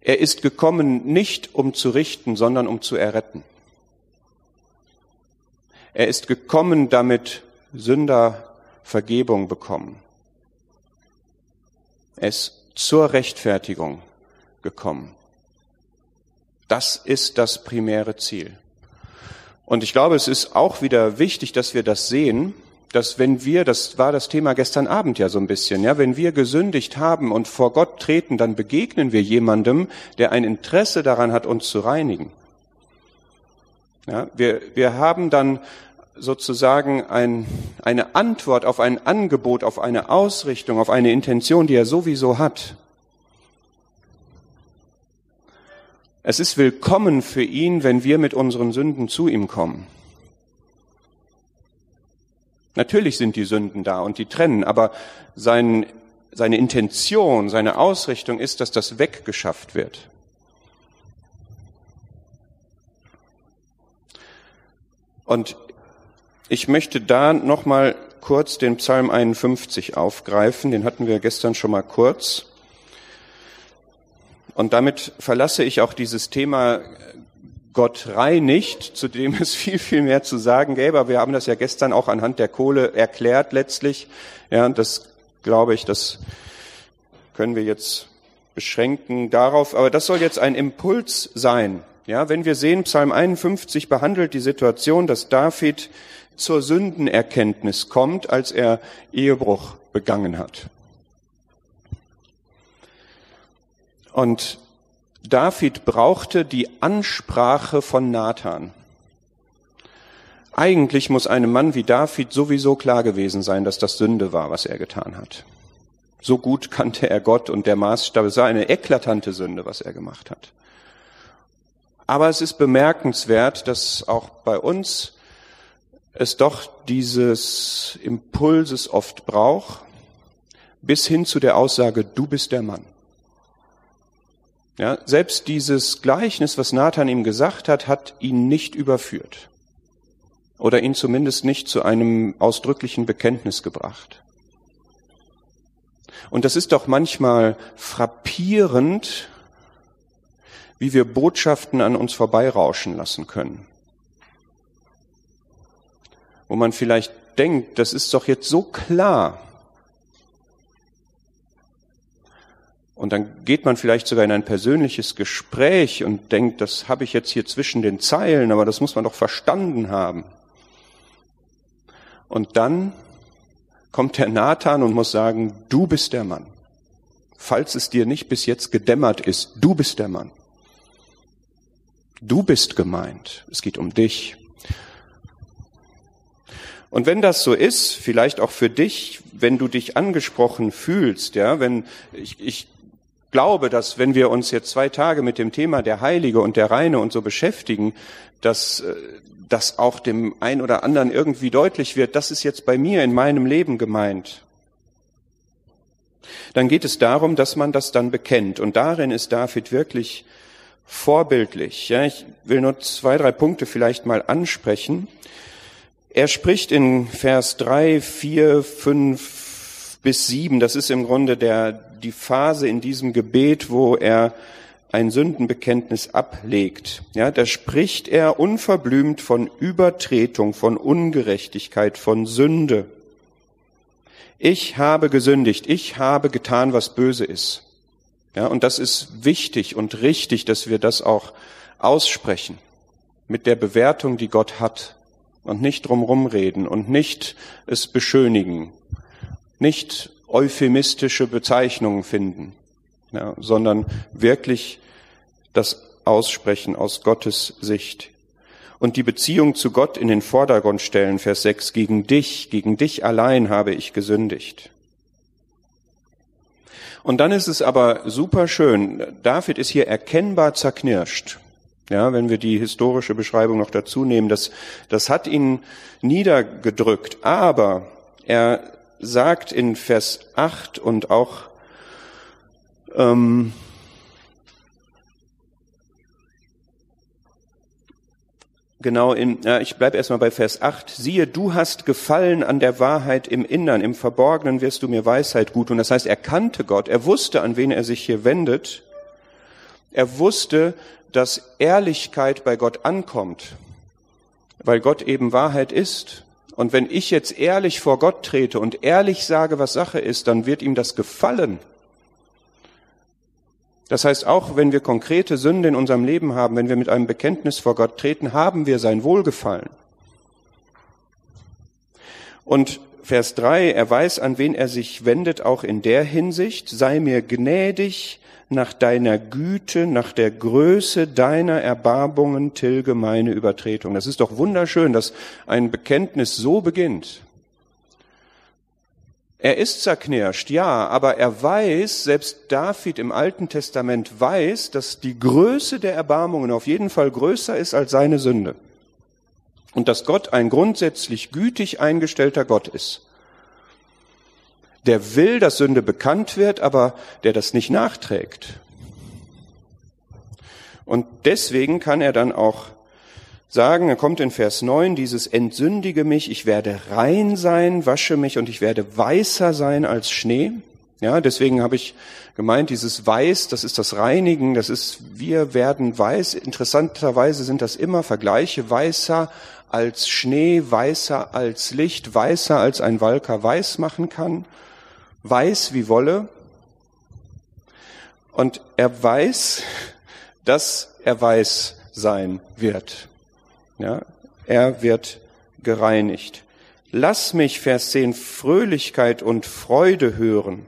Er ist gekommen nicht um zu richten, sondern um zu erretten. Er ist gekommen, damit Sünder Vergebung bekommen. Er ist zur Rechtfertigung gekommen. Das ist das primäre Ziel. Und ich glaube, es ist auch wieder wichtig, dass wir das sehen, dass wenn wir, das war das Thema gestern Abend ja so ein bisschen, ja, wenn wir gesündigt haben und vor Gott treten, dann begegnen wir jemandem, der ein Interesse daran hat, uns zu reinigen. Ja, wir, wir haben dann sozusagen ein, eine Antwort auf ein Angebot, auf eine Ausrichtung, auf eine Intention, die er sowieso hat. Es ist willkommen für ihn, wenn wir mit unseren Sünden zu ihm kommen. Natürlich sind die Sünden da und die trennen, aber sein, seine Intention, seine Ausrichtung ist, dass das weggeschafft wird. Und ich möchte da nochmal kurz den Psalm 51 aufgreifen, den hatten wir gestern schon mal kurz. Und damit verlasse ich auch dieses Thema Gott reinigt, zu dem es viel, viel mehr zu sagen gäbe. Aber wir haben das ja gestern auch anhand der Kohle erklärt letztlich. Ja, das glaube ich, das können wir jetzt beschränken darauf. Aber das soll jetzt ein Impuls sein. Ja, wenn wir sehen, Psalm 51 behandelt die Situation, dass David zur Sündenerkenntnis kommt, als er Ehebruch begangen hat. Und David brauchte die Ansprache von Nathan. Eigentlich muss einem Mann wie David sowieso klar gewesen sein, dass das Sünde war, was er getan hat. So gut kannte er Gott und der Maßstab, es war eine eklatante Sünde, was er gemacht hat. Aber es ist bemerkenswert, dass auch bei uns es doch dieses Impulses oft braucht, bis hin zu der Aussage, du bist der Mann. Ja, selbst dieses Gleichnis, was Nathan ihm gesagt hat, hat ihn nicht überführt oder ihn zumindest nicht zu einem ausdrücklichen Bekenntnis gebracht. Und das ist doch manchmal frappierend, wie wir Botschaften an uns vorbeirauschen lassen können wo man vielleicht denkt, das ist doch jetzt so klar. Und dann geht man vielleicht sogar in ein persönliches Gespräch und denkt, das habe ich jetzt hier zwischen den Zeilen, aber das muss man doch verstanden haben. Und dann kommt der Nathan und muss sagen, du bist der Mann. Falls es dir nicht bis jetzt gedämmert ist, du bist der Mann. Du bist gemeint. Es geht um dich. Und wenn das so ist, vielleicht auch für dich, wenn du dich angesprochen fühlst, ja, wenn ich, ich glaube, dass wenn wir uns jetzt zwei Tage mit dem Thema der Heilige und der Reine und so beschäftigen, dass äh, das auch dem ein oder anderen irgendwie deutlich wird, das ist jetzt bei mir in meinem Leben gemeint. Dann geht es darum, dass man das dann bekennt. Und darin ist David wirklich vorbildlich. Ja, ich will nur zwei, drei Punkte vielleicht mal ansprechen. Er spricht in Vers 3, 4, 5 bis 7, das ist im Grunde der, die Phase in diesem Gebet, wo er ein Sündenbekenntnis ablegt. Ja, da spricht er unverblümt von Übertretung, von Ungerechtigkeit, von Sünde. Ich habe gesündigt, ich habe getan, was böse ist. Ja, und das ist wichtig und richtig, dass wir das auch aussprechen mit der Bewertung, die Gott hat und nicht drumrum reden und nicht es beschönigen, nicht euphemistische Bezeichnungen finden, ja, sondern wirklich das Aussprechen aus Gottes Sicht. Und die Beziehung zu Gott in den Vordergrund stellen, Vers 6, gegen dich, gegen dich allein habe ich gesündigt. Und dann ist es aber super schön, David ist hier erkennbar zerknirscht. Ja, wenn wir die historische Beschreibung noch dazu nehmen, das, das hat ihn niedergedrückt. Aber er sagt in Vers 8 und auch ähm, genau in, ja, ich bleibe erstmal bei Vers 8. Siehe, du hast gefallen an der Wahrheit im Innern, im Verborgenen wirst du mir Weisheit gut. Und das heißt, er kannte Gott, er wusste, an wen er sich hier wendet. Er wusste, dass Ehrlichkeit bei Gott ankommt, weil Gott eben Wahrheit ist. Und wenn ich jetzt ehrlich vor Gott trete und ehrlich sage, was Sache ist, dann wird ihm das gefallen. Das heißt, auch wenn wir konkrete Sünde in unserem Leben haben, wenn wir mit einem Bekenntnis vor Gott treten, haben wir sein Wohlgefallen. Und Vers 3, er weiß, an wen er sich wendet, auch in der Hinsicht, sei mir gnädig, nach deiner Güte, nach der Größe deiner Erbarmungen tilge meine Übertretung. Das ist doch wunderschön, dass ein Bekenntnis so beginnt. Er ist zerknirscht, ja, aber er weiß, selbst David im Alten Testament weiß, dass die Größe der Erbarmungen auf jeden Fall größer ist als seine Sünde. und dass Gott ein grundsätzlich gütig eingestellter Gott ist. Der will, dass Sünde bekannt wird, aber der das nicht nachträgt. Und deswegen kann er dann auch sagen, er kommt in Vers 9, dieses Entsündige mich, ich werde rein sein, wasche mich und ich werde weißer sein als Schnee. Ja, deswegen habe ich gemeint, dieses Weiß, das ist das Reinigen, das ist, wir werden weiß. Interessanterweise sind das immer Vergleiche, weißer als Schnee, weißer als Licht, weißer als ein Walker weiß machen kann, weiß wie Wolle. Und er weiß, dass er weiß sein wird. Ja, er wird gereinigt. Lass mich, Vers 10, Fröhlichkeit und Freude hören.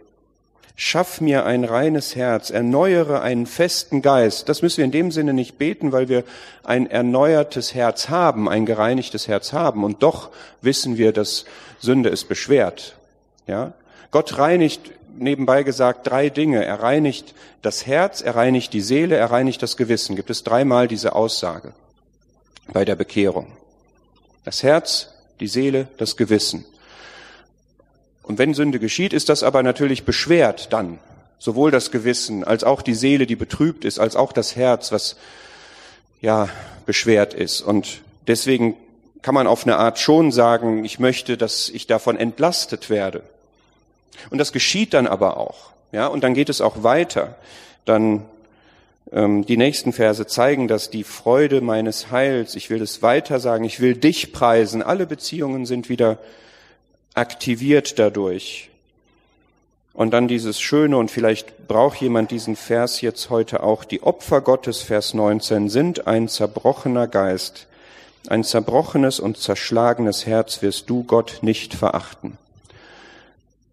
Schaff mir ein reines Herz, erneuere einen festen Geist. Das müssen wir in dem Sinne nicht beten, weil wir ein erneuertes Herz haben, ein gereinigtes Herz haben. Und doch wissen wir, dass Sünde es beschwert. Ja? Gott reinigt, nebenbei gesagt, drei Dinge. Er reinigt das Herz, er reinigt die Seele, er reinigt das Gewissen. Gibt es dreimal diese Aussage bei der Bekehrung. Das Herz, die Seele, das Gewissen. Und wenn Sünde geschieht, ist das aber natürlich beschwert dann. Sowohl das Gewissen als auch die Seele, die betrübt ist, als auch das Herz, was ja beschwert ist. Und deswegen kann man auf eine Art schon sagen, ich möchte, dass ich davon entlastet werde. Und das geschieht dann aber auch. Ja, und dann geht es auch weiter. Dann ähm, die nächsten Verse zeigen, dass die Freude meines Heils, ich will es weiter sagen, ich will dich preisen. Alle Beziehungen sind wieder aktiviert dadurch. Und dann dieses Schöne, und vielleicht braucht jemand diesen Vers jetzt heute auch, die Opfer Gottes, Vers 19, sind ein zerbrochener Geist, ein zerbrochenes und zerschlagenes Herz wirst du Gott nicht verachten.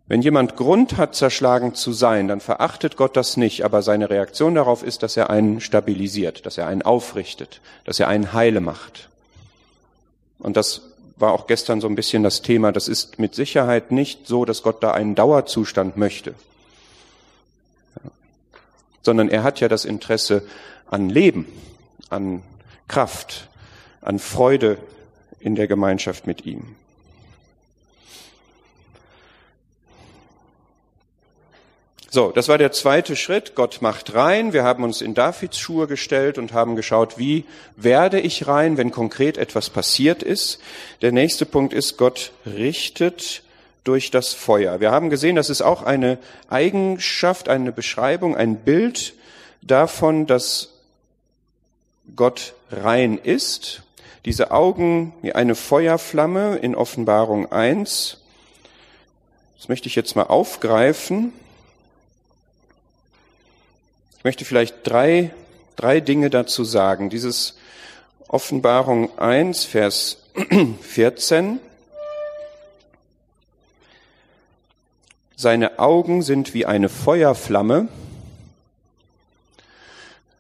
Wenn jemand Grund hat, zerschlagen zu sein, dann verachtet Gott das nicht, aber seine Reaktion darauf ist, dass er einen stabilisiert, dass er einen aufrichtet, dass er einen heile macht. Und das war auch gestern so ein bisschen das Thema. Das ist mit Sicherheit nicht so, dass Gott da einen Dauerzustand möchte, sondern er hat ja das Interesse an Leben, an Kraft, an Freude in der Gemeinschaft mit ihm. So, das war der zweite Schritt. Gott macht rein. Wir haben uns in Davids Schuhe gestellt und haben geschaut, wie werde ich rein, wenn konkret etwas passiert ist. Der nächste Punkt ist, Gott richtet durch das Feuer. Wir haben gesehen, das ist auch eine Eigenschaft, eine Beschreibung, ein Bild davon, dass Gott rein ist. Diese Augen wie eine Feuerflamme in Offenbarung 1. Das möchte ich jetzt mal aufgreifen möchte vielleicht drei, drei Dinge dazu sagen. Dieses Offenbarung 1, Vers 14. Seine Augen sind wie eine Feuerflamme.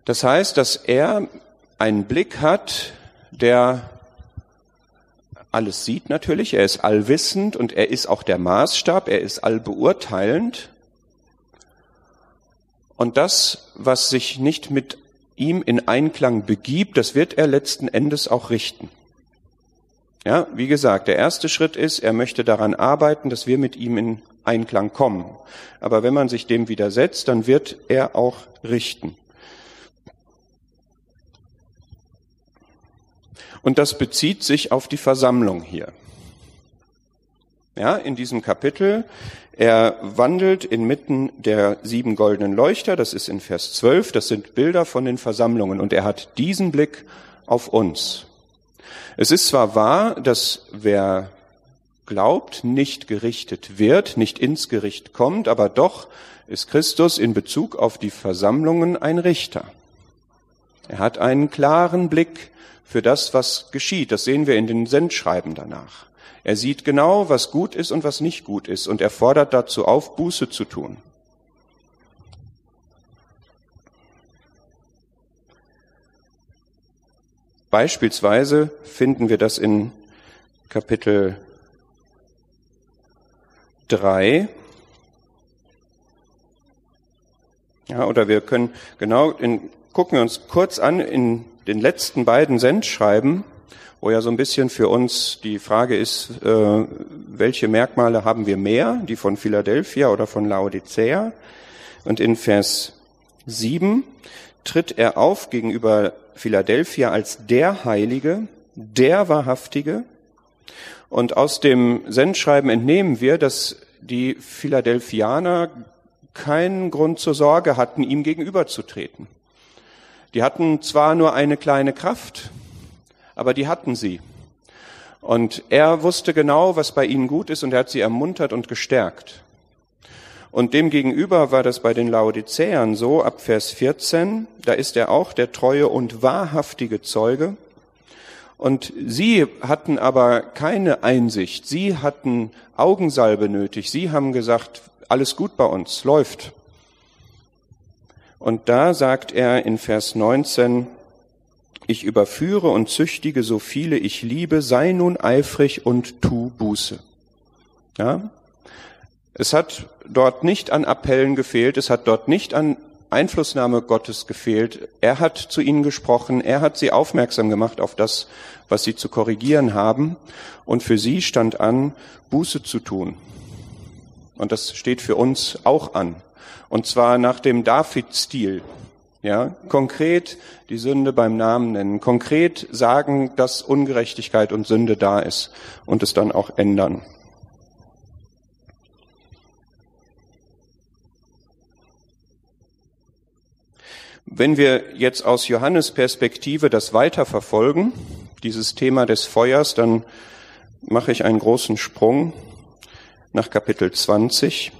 Das heißt, dass er einen Blick hat, der alles sieht natürlich. Er ist allwissend und er ist auch der Maßstab. Er ist allbeurteilend. Und das, was sich nicht mit ihm in Einklang begibt, das wird er letzten Endes auch richten. Ja, wie gesagt, der erste Schritt ist, er möchte daran arbeiten, dass wir mit ihm in Einklang kommen. Aber wenn man sich dem widersetzt, dann wird er auch richten. Und das bezieht sich auf die Versammlung hier. Ja, in diesem Kapitel er wandelt inmitten der sieben goldenen Leuchter, das ist in Vers 12, das sind Bilder von den Versammlungen und er hat diesen Blick auf uns. Es ist zwar wahr, dass wer glaubt, nicht gerichtet wird, nicht ins Gericht kommt, aber doch ist Christus in Bezug auf die Versammlungen ein Richter. Er hat einen klaren Blick für das, was geschieht. Das sehen wir in den Sendschreiben danach. Er sieht genau, was gut ist und was nicht gut ist, und er fordert dazu auf, Buße zu tun. Beispielsweise finden wir das in Kapitel 3. Ja, oder wir können genau in, gucken wir uns kurz an in den letzten beiden Sendschreiben, wo ja so ein bisschen für uns die Frage ist, äh, welche Merkmale haben wir mehr, die von Philadelphia oder von Laodicea? Und in Vers 7 tritt er auf gegenüber Philadelphia als der Heilige, der Wahrhaftige. Und aus dem Sendschreiben entnehmen wir, dass die Philadelphianer keinen Grund zur Sorge hatten, ihm gegenüberzutreten. Die hatten zwar nur eine kleine Kraft, aber die hatten sie. Und er wusste genau, was bei ihnen gut ist, und er hat sie ermuntert und gestärkt. Und demgegenüber war das bei den Laodicäern so, ab Vers 14, da ist er auch der treue und wahrhaftige Zeuge. Und sie hatten aber keine Einsicht, sie hatten Augensalbe nötig, sie haben gesagt, alles gut bei uns, läuft. Und da sagt er in Vers 19, ich überführe und züchtige so viele ich liebe, sei nun eifrig und tu Buße. Ja? Es hat dort nicht an Appellen gefehlt, es hat dort nicht an Einflussnahme Gottes gefehlt. Er hat zu ihnen gesprochen, er hat sie aufmerksam gemacht auf das, was sie zu korrigieren haben. Und für sie stand an, Buße zu tun. Und das steht für uns auch an. Und zwar nach dem David-Stil. Ja, konkret die Sünde beim Namen nennen, konkret sagen, dass Ungerechtigkeit und Sünde da ist und es dann auch ändern. Wenn wir jetzt aus Johannes Perspektive das weiter verfolgen, dieses Thema des Feuers, dann mache ich einen großen Sprung nach Kapitel 20.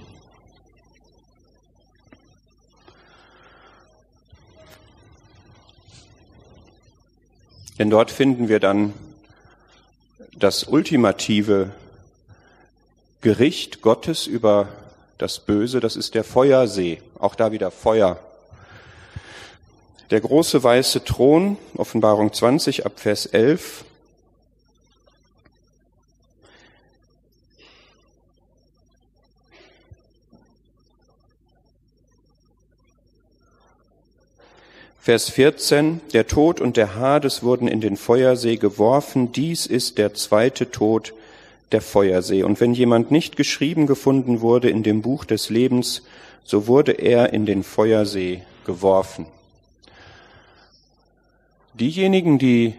Denn dort finden wir dann das ultimative Gericht Gottes über das Böse, das ist der Feuersee. Auch da wieder Feuer. Der große weiße Thron, Offenbarung 20 ab Vers 11. Vers 14, der Tod und der Hades wurden in den Feuersee geworfen, dies ist der zweite Tod, der Feuersee. Und wenn jemand nicht geschrieben gefunden wurde in dem Buch des Lebens, so wurde er in den Feuersee geworfen. Diejenigen, die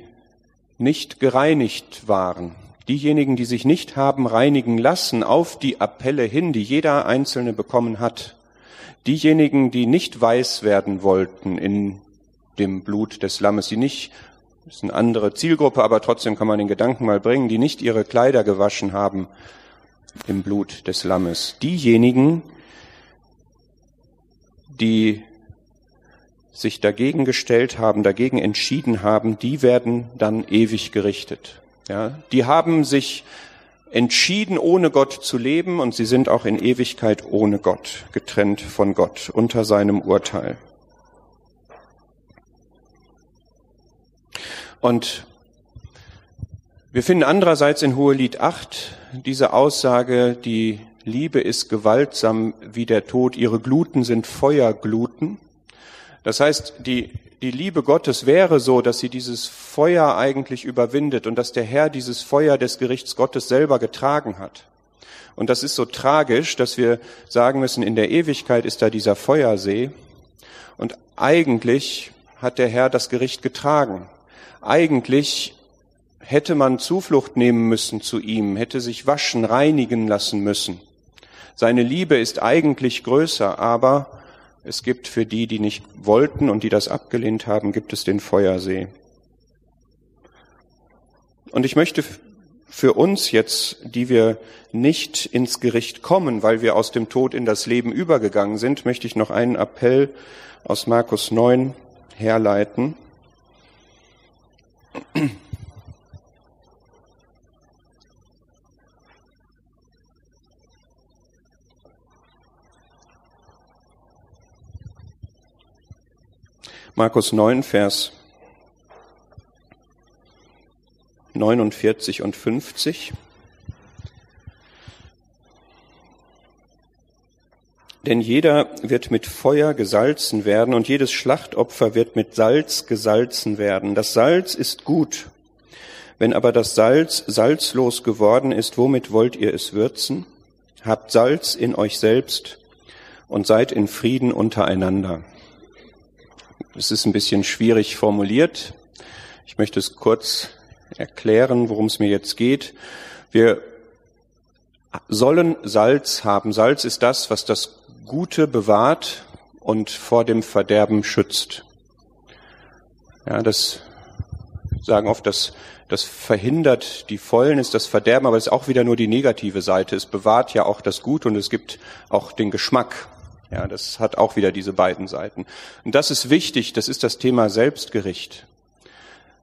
nicht gereinigt waren, diejenigen, die sich nicht haben reinigen lassen auf die Appelle hin, die jeder Einzelne bekommen hat, diejenigen, die nicht weiß werden wollten in dem Blut des Lammes, die nicht, ist eine andere Zielgruppe, aber trotzdem kann man den Gedanken mal bringen, die nicht ihre Kleider gewaschen haben im Blut des Lammes. Diejenigen, die sich dagegen gestellt haben, dagegen entschieden haben, die werden dann ewig gerichtet. Ja, die haben sich entschieden, ohne Gott zu leben und sie sind auch in Ewigkeit ohne Gott, getrennt von Gott, unter seinem Urteil. Und wir finden andererseits in Hohelied 8 diese Aussage, die Liebe ist gewaltsam wie der Tod, ihre Gluten sind Feuergluten. Das heißt, die, die Liebe Gottes wäre so, dass sie dieses Feuer eigentlich überwindet und dass der Herr dieses Feuer des Gerichts Gottes selber getragen hat. Und das ist so tragisch, dass wir sagen müssen, in der Ewigkeit ist da dieser Feuersee und eigentlich hat der Herr das Gericht getragen. Eigentlich hätte man Zuflucht nehmen müssen zu ihm, hätte sich waschen, reinigen lassen müssen. Seine Liebe ist eigentlich größer, aber es gibt für die, die nicht wollten und die das abgelehnt haben, gibt es den Feuersee. Und ich möchte für uns jetzt, die wir nicht ins Gericht kommen, weil wir aus dem Tod in das Leben übergegangen sind, möchte ich noch einen Appell aus Markus 9 herleiten. Markus 9, Vers 49 und 50. Denn jeder wird mit Feuer gesalzen werden und jedes Schlachtopfer wird mit Salz gesalzen werden. Das Salz ist gut. Wenn aber das Salz salzlos geworden ist, womit wollt ihr es würzen? Habt Salz in euch selbst und seid in Frieden untereinander. Es ist ein bisschen schwierig formuliert. Ich möchte es kurz erklären, worum es mir jetzt geht. Wir sollen Salz haben. Salz ist das, was das Gute bewahrt und vor dem Verderben schützt. Ja, das sagen oft, dass das verhindert die Fäulnis, das Verderben, aber es ist auch wieder nur die negative Seite. Es bewahrt ja auch das Gute und es gibt auch den Geschmack. Ja, das hat auch wieder diese beiden Seiten. Und das ist wichtig, das ist das Thema Selbstgericht.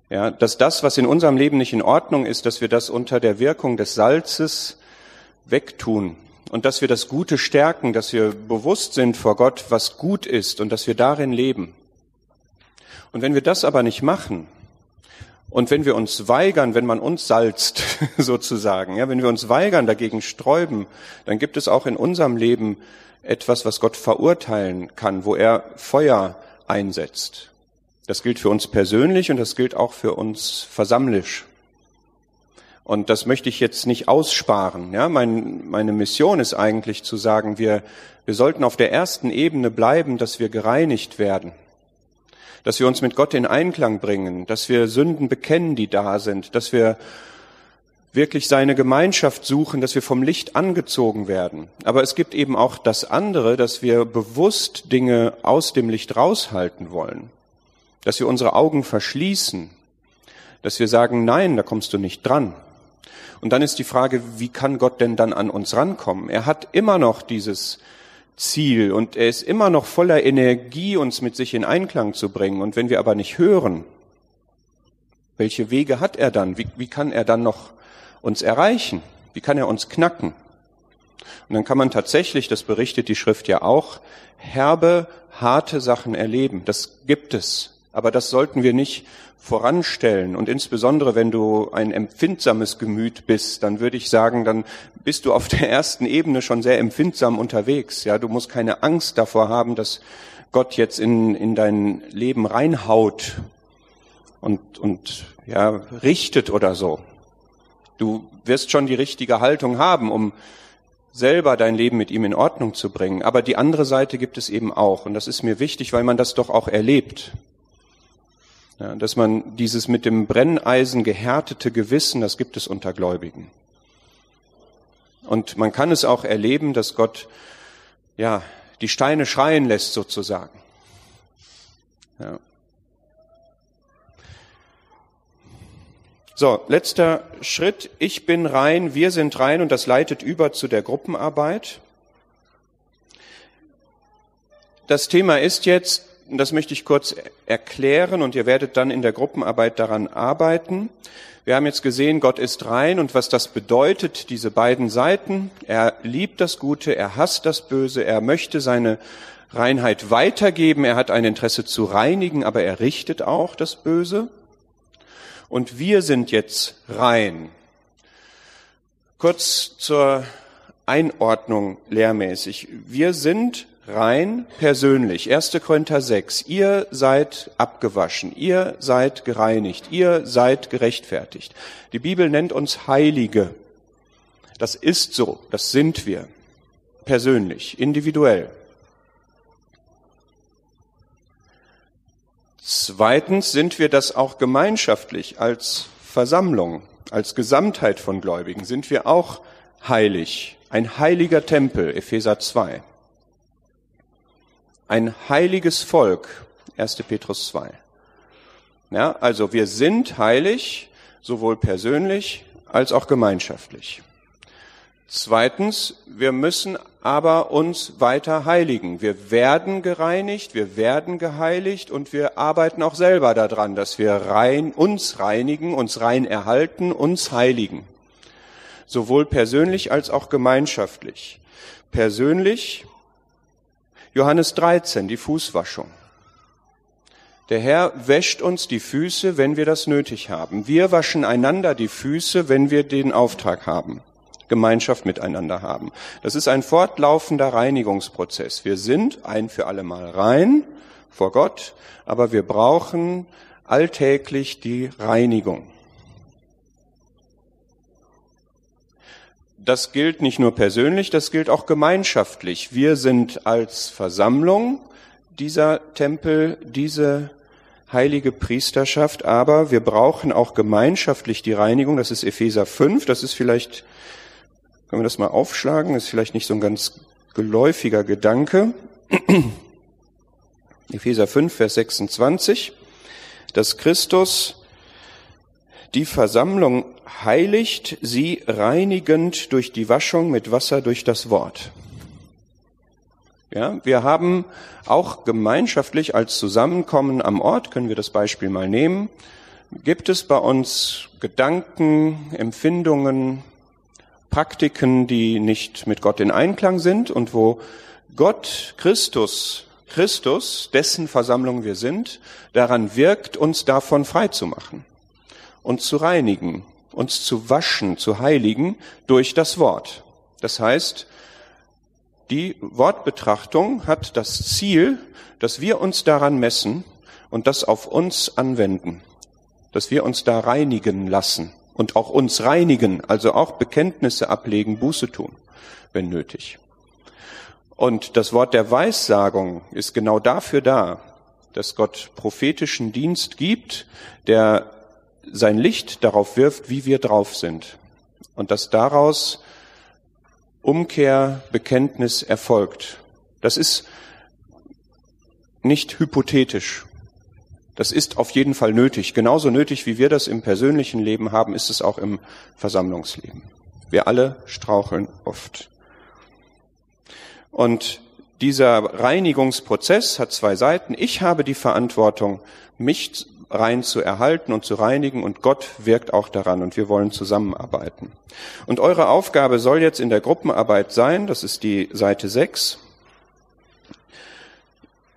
Ja, dass das, was in unserem Leben nicht in Ordnung ist, dass wir das unter der Wirkung des Salzes wegtun und dass wir das Gute stärken, dass wir bewusst sind vor Gott, was gut ist und dass wir darin leben. Und wenn wir das aber nicht machen und wenn wir uns weigern, wenn man uns salzt sozusagen, ja, wenn wir uns weigern, dagegen sträuben, dann gibt es auch in unserem Leben etwas, was Gott verurteilen kann, wo er Feuer einsetzt. Das gilt für uns persönlich und das gilt auch für uns versammlisch. Und das möchte ich jetzt nicht aussparen. Ja, mein, meine Mission ist eigentlich zu sagen, wir, wir sollten auf der ersten Ebene bleiben, dass wir gereinigt werden. Dass wir uns mit Gott in Einklang bringen, dass wir Sünden bekennen, die da sind, dass wir wirklich seine Gemeinschaft suchen, dass wir vom Licht angezogen werden. Aber es gibt eben auch das andere, dass wir bewusst Dinge aus dem Licht raushalten wollen. Dass wir unsere Augen verschließen. Dass wir sagen, nein, da kommst du nicht dran. Und dann ist die Frage, wie kann Gott denn dann an uns rankommen? Er hat immer noch dieses Ziel und er ist immer noch voller Energie, uns mit sich in Einklang zu bringen. Und wenn wir aber nicht hören, welche Wege hat er dann? Wie, wie kann er dann noch uns erreichen? Wie kann er uns knacken? Und dann kann man tatsächlich, das berichtet die Schrift ja auch, herbe, harte Sachen erleben. Das gibt es. Aber das sollten wir nicht voranstellen. Und insbesondere, wenn du ein empfindsames Gemüt bist, dann würde ich sagen, dann bist du auf der ersten Ebene schon sehr empfindsam unterwegs. Ja, du musst keine Angst davor haben, dass Gott jetzt in, in dein Leben reinhaut und, und, ja, richtet oder so. Du wirst schon die richtige Haltung haben, um selber dein Leben mit ihm in Ordnung zu bringen. Aber die andere Seite gibt es eben auch. Und das ist mir wichtig, weil man das doch auch erlebt. Ja, dass man dieses mit dem Brenneisen gehärtete Gewissen, das gibt es unter Gläubigen. Und man kann es auch erleben, dass Gott, ja, die Steine schreien lässt sozusagen. Ja. So, letzter Schritt. Ich bin rein, wir sind rein und das leitet über zu der Gruppenarbeit. Das Thema ist jetzt, das möchte ich kurz erklären und ihr werdet dann in der Gruppenarbeit daran arbeiten. Wir haben jetzt gesehen, Gott ist rein und was das bedeutet, diese beiden Seiten. Er liebt das Gute, er hasst das Böse, er möchte seine Reinheit weitergeben, er hat ein Interesse zu reinigen, aber er richtet auch das Böse. Und wir sind jetzt rein. Kurz zur Einordnung lehrmäßig. Wir sind rein persönlich. 1. Korinther 6. Ihr seid abgewaschen, ihr seid gereinigt, ihr seid gerechtfertigt. Die Bibel nennt uns Heilige. Das ist so, das sind wir. Persönlich, individuell. Zweitens sind wir das auch gemeinschaftlich als Versammlung, als Gesamtheit von Gläubigen sind wir auch heilig. Ein heiliger Tempel, Epheser 2 ein heiliges Volk, 1. Petrus 2. Ja, also wir sind heilig, sowohl persönlich als auch gemeinschaftlich. Zweitens, wir müssen aber uns weiter heiligen. Wir werden gereinigt, wir werden geheiligt und wir arbeiten auch selber daran, dass wir rein, uns reinigen, uns rein erhalten, uns heiligen. Sowohl persönlich als auch gemeinschaftlich. Persönlich Johannes 13, die Fußwaschung. Der Herr wäscht uns die Füße, wenn wir das nötig haben. Wir waschen einander die Füße, wenn wir den Auftrag haben, Gemeinschaft miteinander haben. Das ist ein fortlaufender Reinigungsprozess. Wir sind ein für alle Mal rein vor Gott, aber wir brauchen alltäglich die Reinigung. Das gilt nicht nur persönlich, das gilt auch gemeinschaftlich. Wir sind als Versammlung dieser Tempel, diese heilige Priesterschaft, aber wir brauchen auch gemeinschaftlich die Reinigung. Das ist Epheser 5, das ist vielleicht, können wir das mal aufschlagen, ist vielleicht nicht so ein ganz geläufiger Gedanke. Epheser 5, Vers 26, dass Christus die Versammlung heiligt, sie reinigend durch die Waschung mit Wasser durch das Wort. Ja, wir haben auch gemeinschaftlich als Zusammenkommen am Ort, können wir das Beispiel mal nehmen, gibt es bei uns Gedanken, Empfindungen, Praktiken, die nicht mit Gott in Einklang sind und wo Gott, Christus, Christus, dessen Versammlung wir sind, daran wirkt, uns davon frei zu machen uns zu reinigen, uns zu waschen, zu heiligen durch das Wort. Das heißt, die Wortbetrachtung hat das Ziel, dass wir uns daran messen und das auf uns anwenden, dass wir uns da reinigen lassen und auch uns reinigen, also auch Bekenntnisse ablegen, Buße tun, wenn nötig. Und das Wort der Weissagung ist genau dafür da, dass Gott prophetischen Dienst gibt, der sein Licht darauf wirft, wie wir drauf sind. Und dass daraus Umkehr, Bekenntnis erfolgt. Das ist nicht hypothetisch. Das ist auf jeden Fall nötig. Genauso nötig, wie wir das im persönlichen Leben haben, ist es auch im Versammlungsleben. Wir alle straucheln oft. Und dieser Reinigungsprozess hat zwei Seiten. Ich habe die Verantwortung, mich rein zu erhalten und zu reinigen und Gott wirkt auch daran und wir wollen zusammenarbeiten. Und eure Aufgabe soll jetzt in der Gruppenarbeit sein, das ist die Seite 6,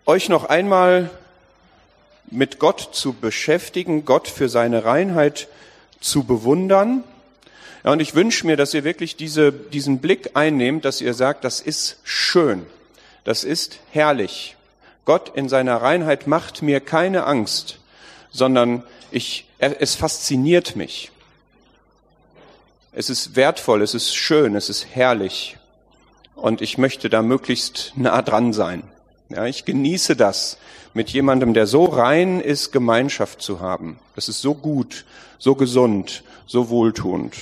euch noch einmal mit Gott zu beschäftigen, Gott für seine Reinheit zu bewundern. Ja, und ich wünsche mir, dass ihr wirklich diese, diesen Blick einnehmt, dass ihr sagt, das ist schön, das ist herrlich. Gott in seiner Reinheit macht mir keine Angst sondern ich, es fasziniert mich. Es ist wertvoll, es ist schön, es ist herrlich. Und ich möchte da möglichst nah dran sein. Ja, ich genieße das, mit jemandem, der so rein ist, Gemeinschaft zu haben. Das ist so gut, so gesund, so wohltuend.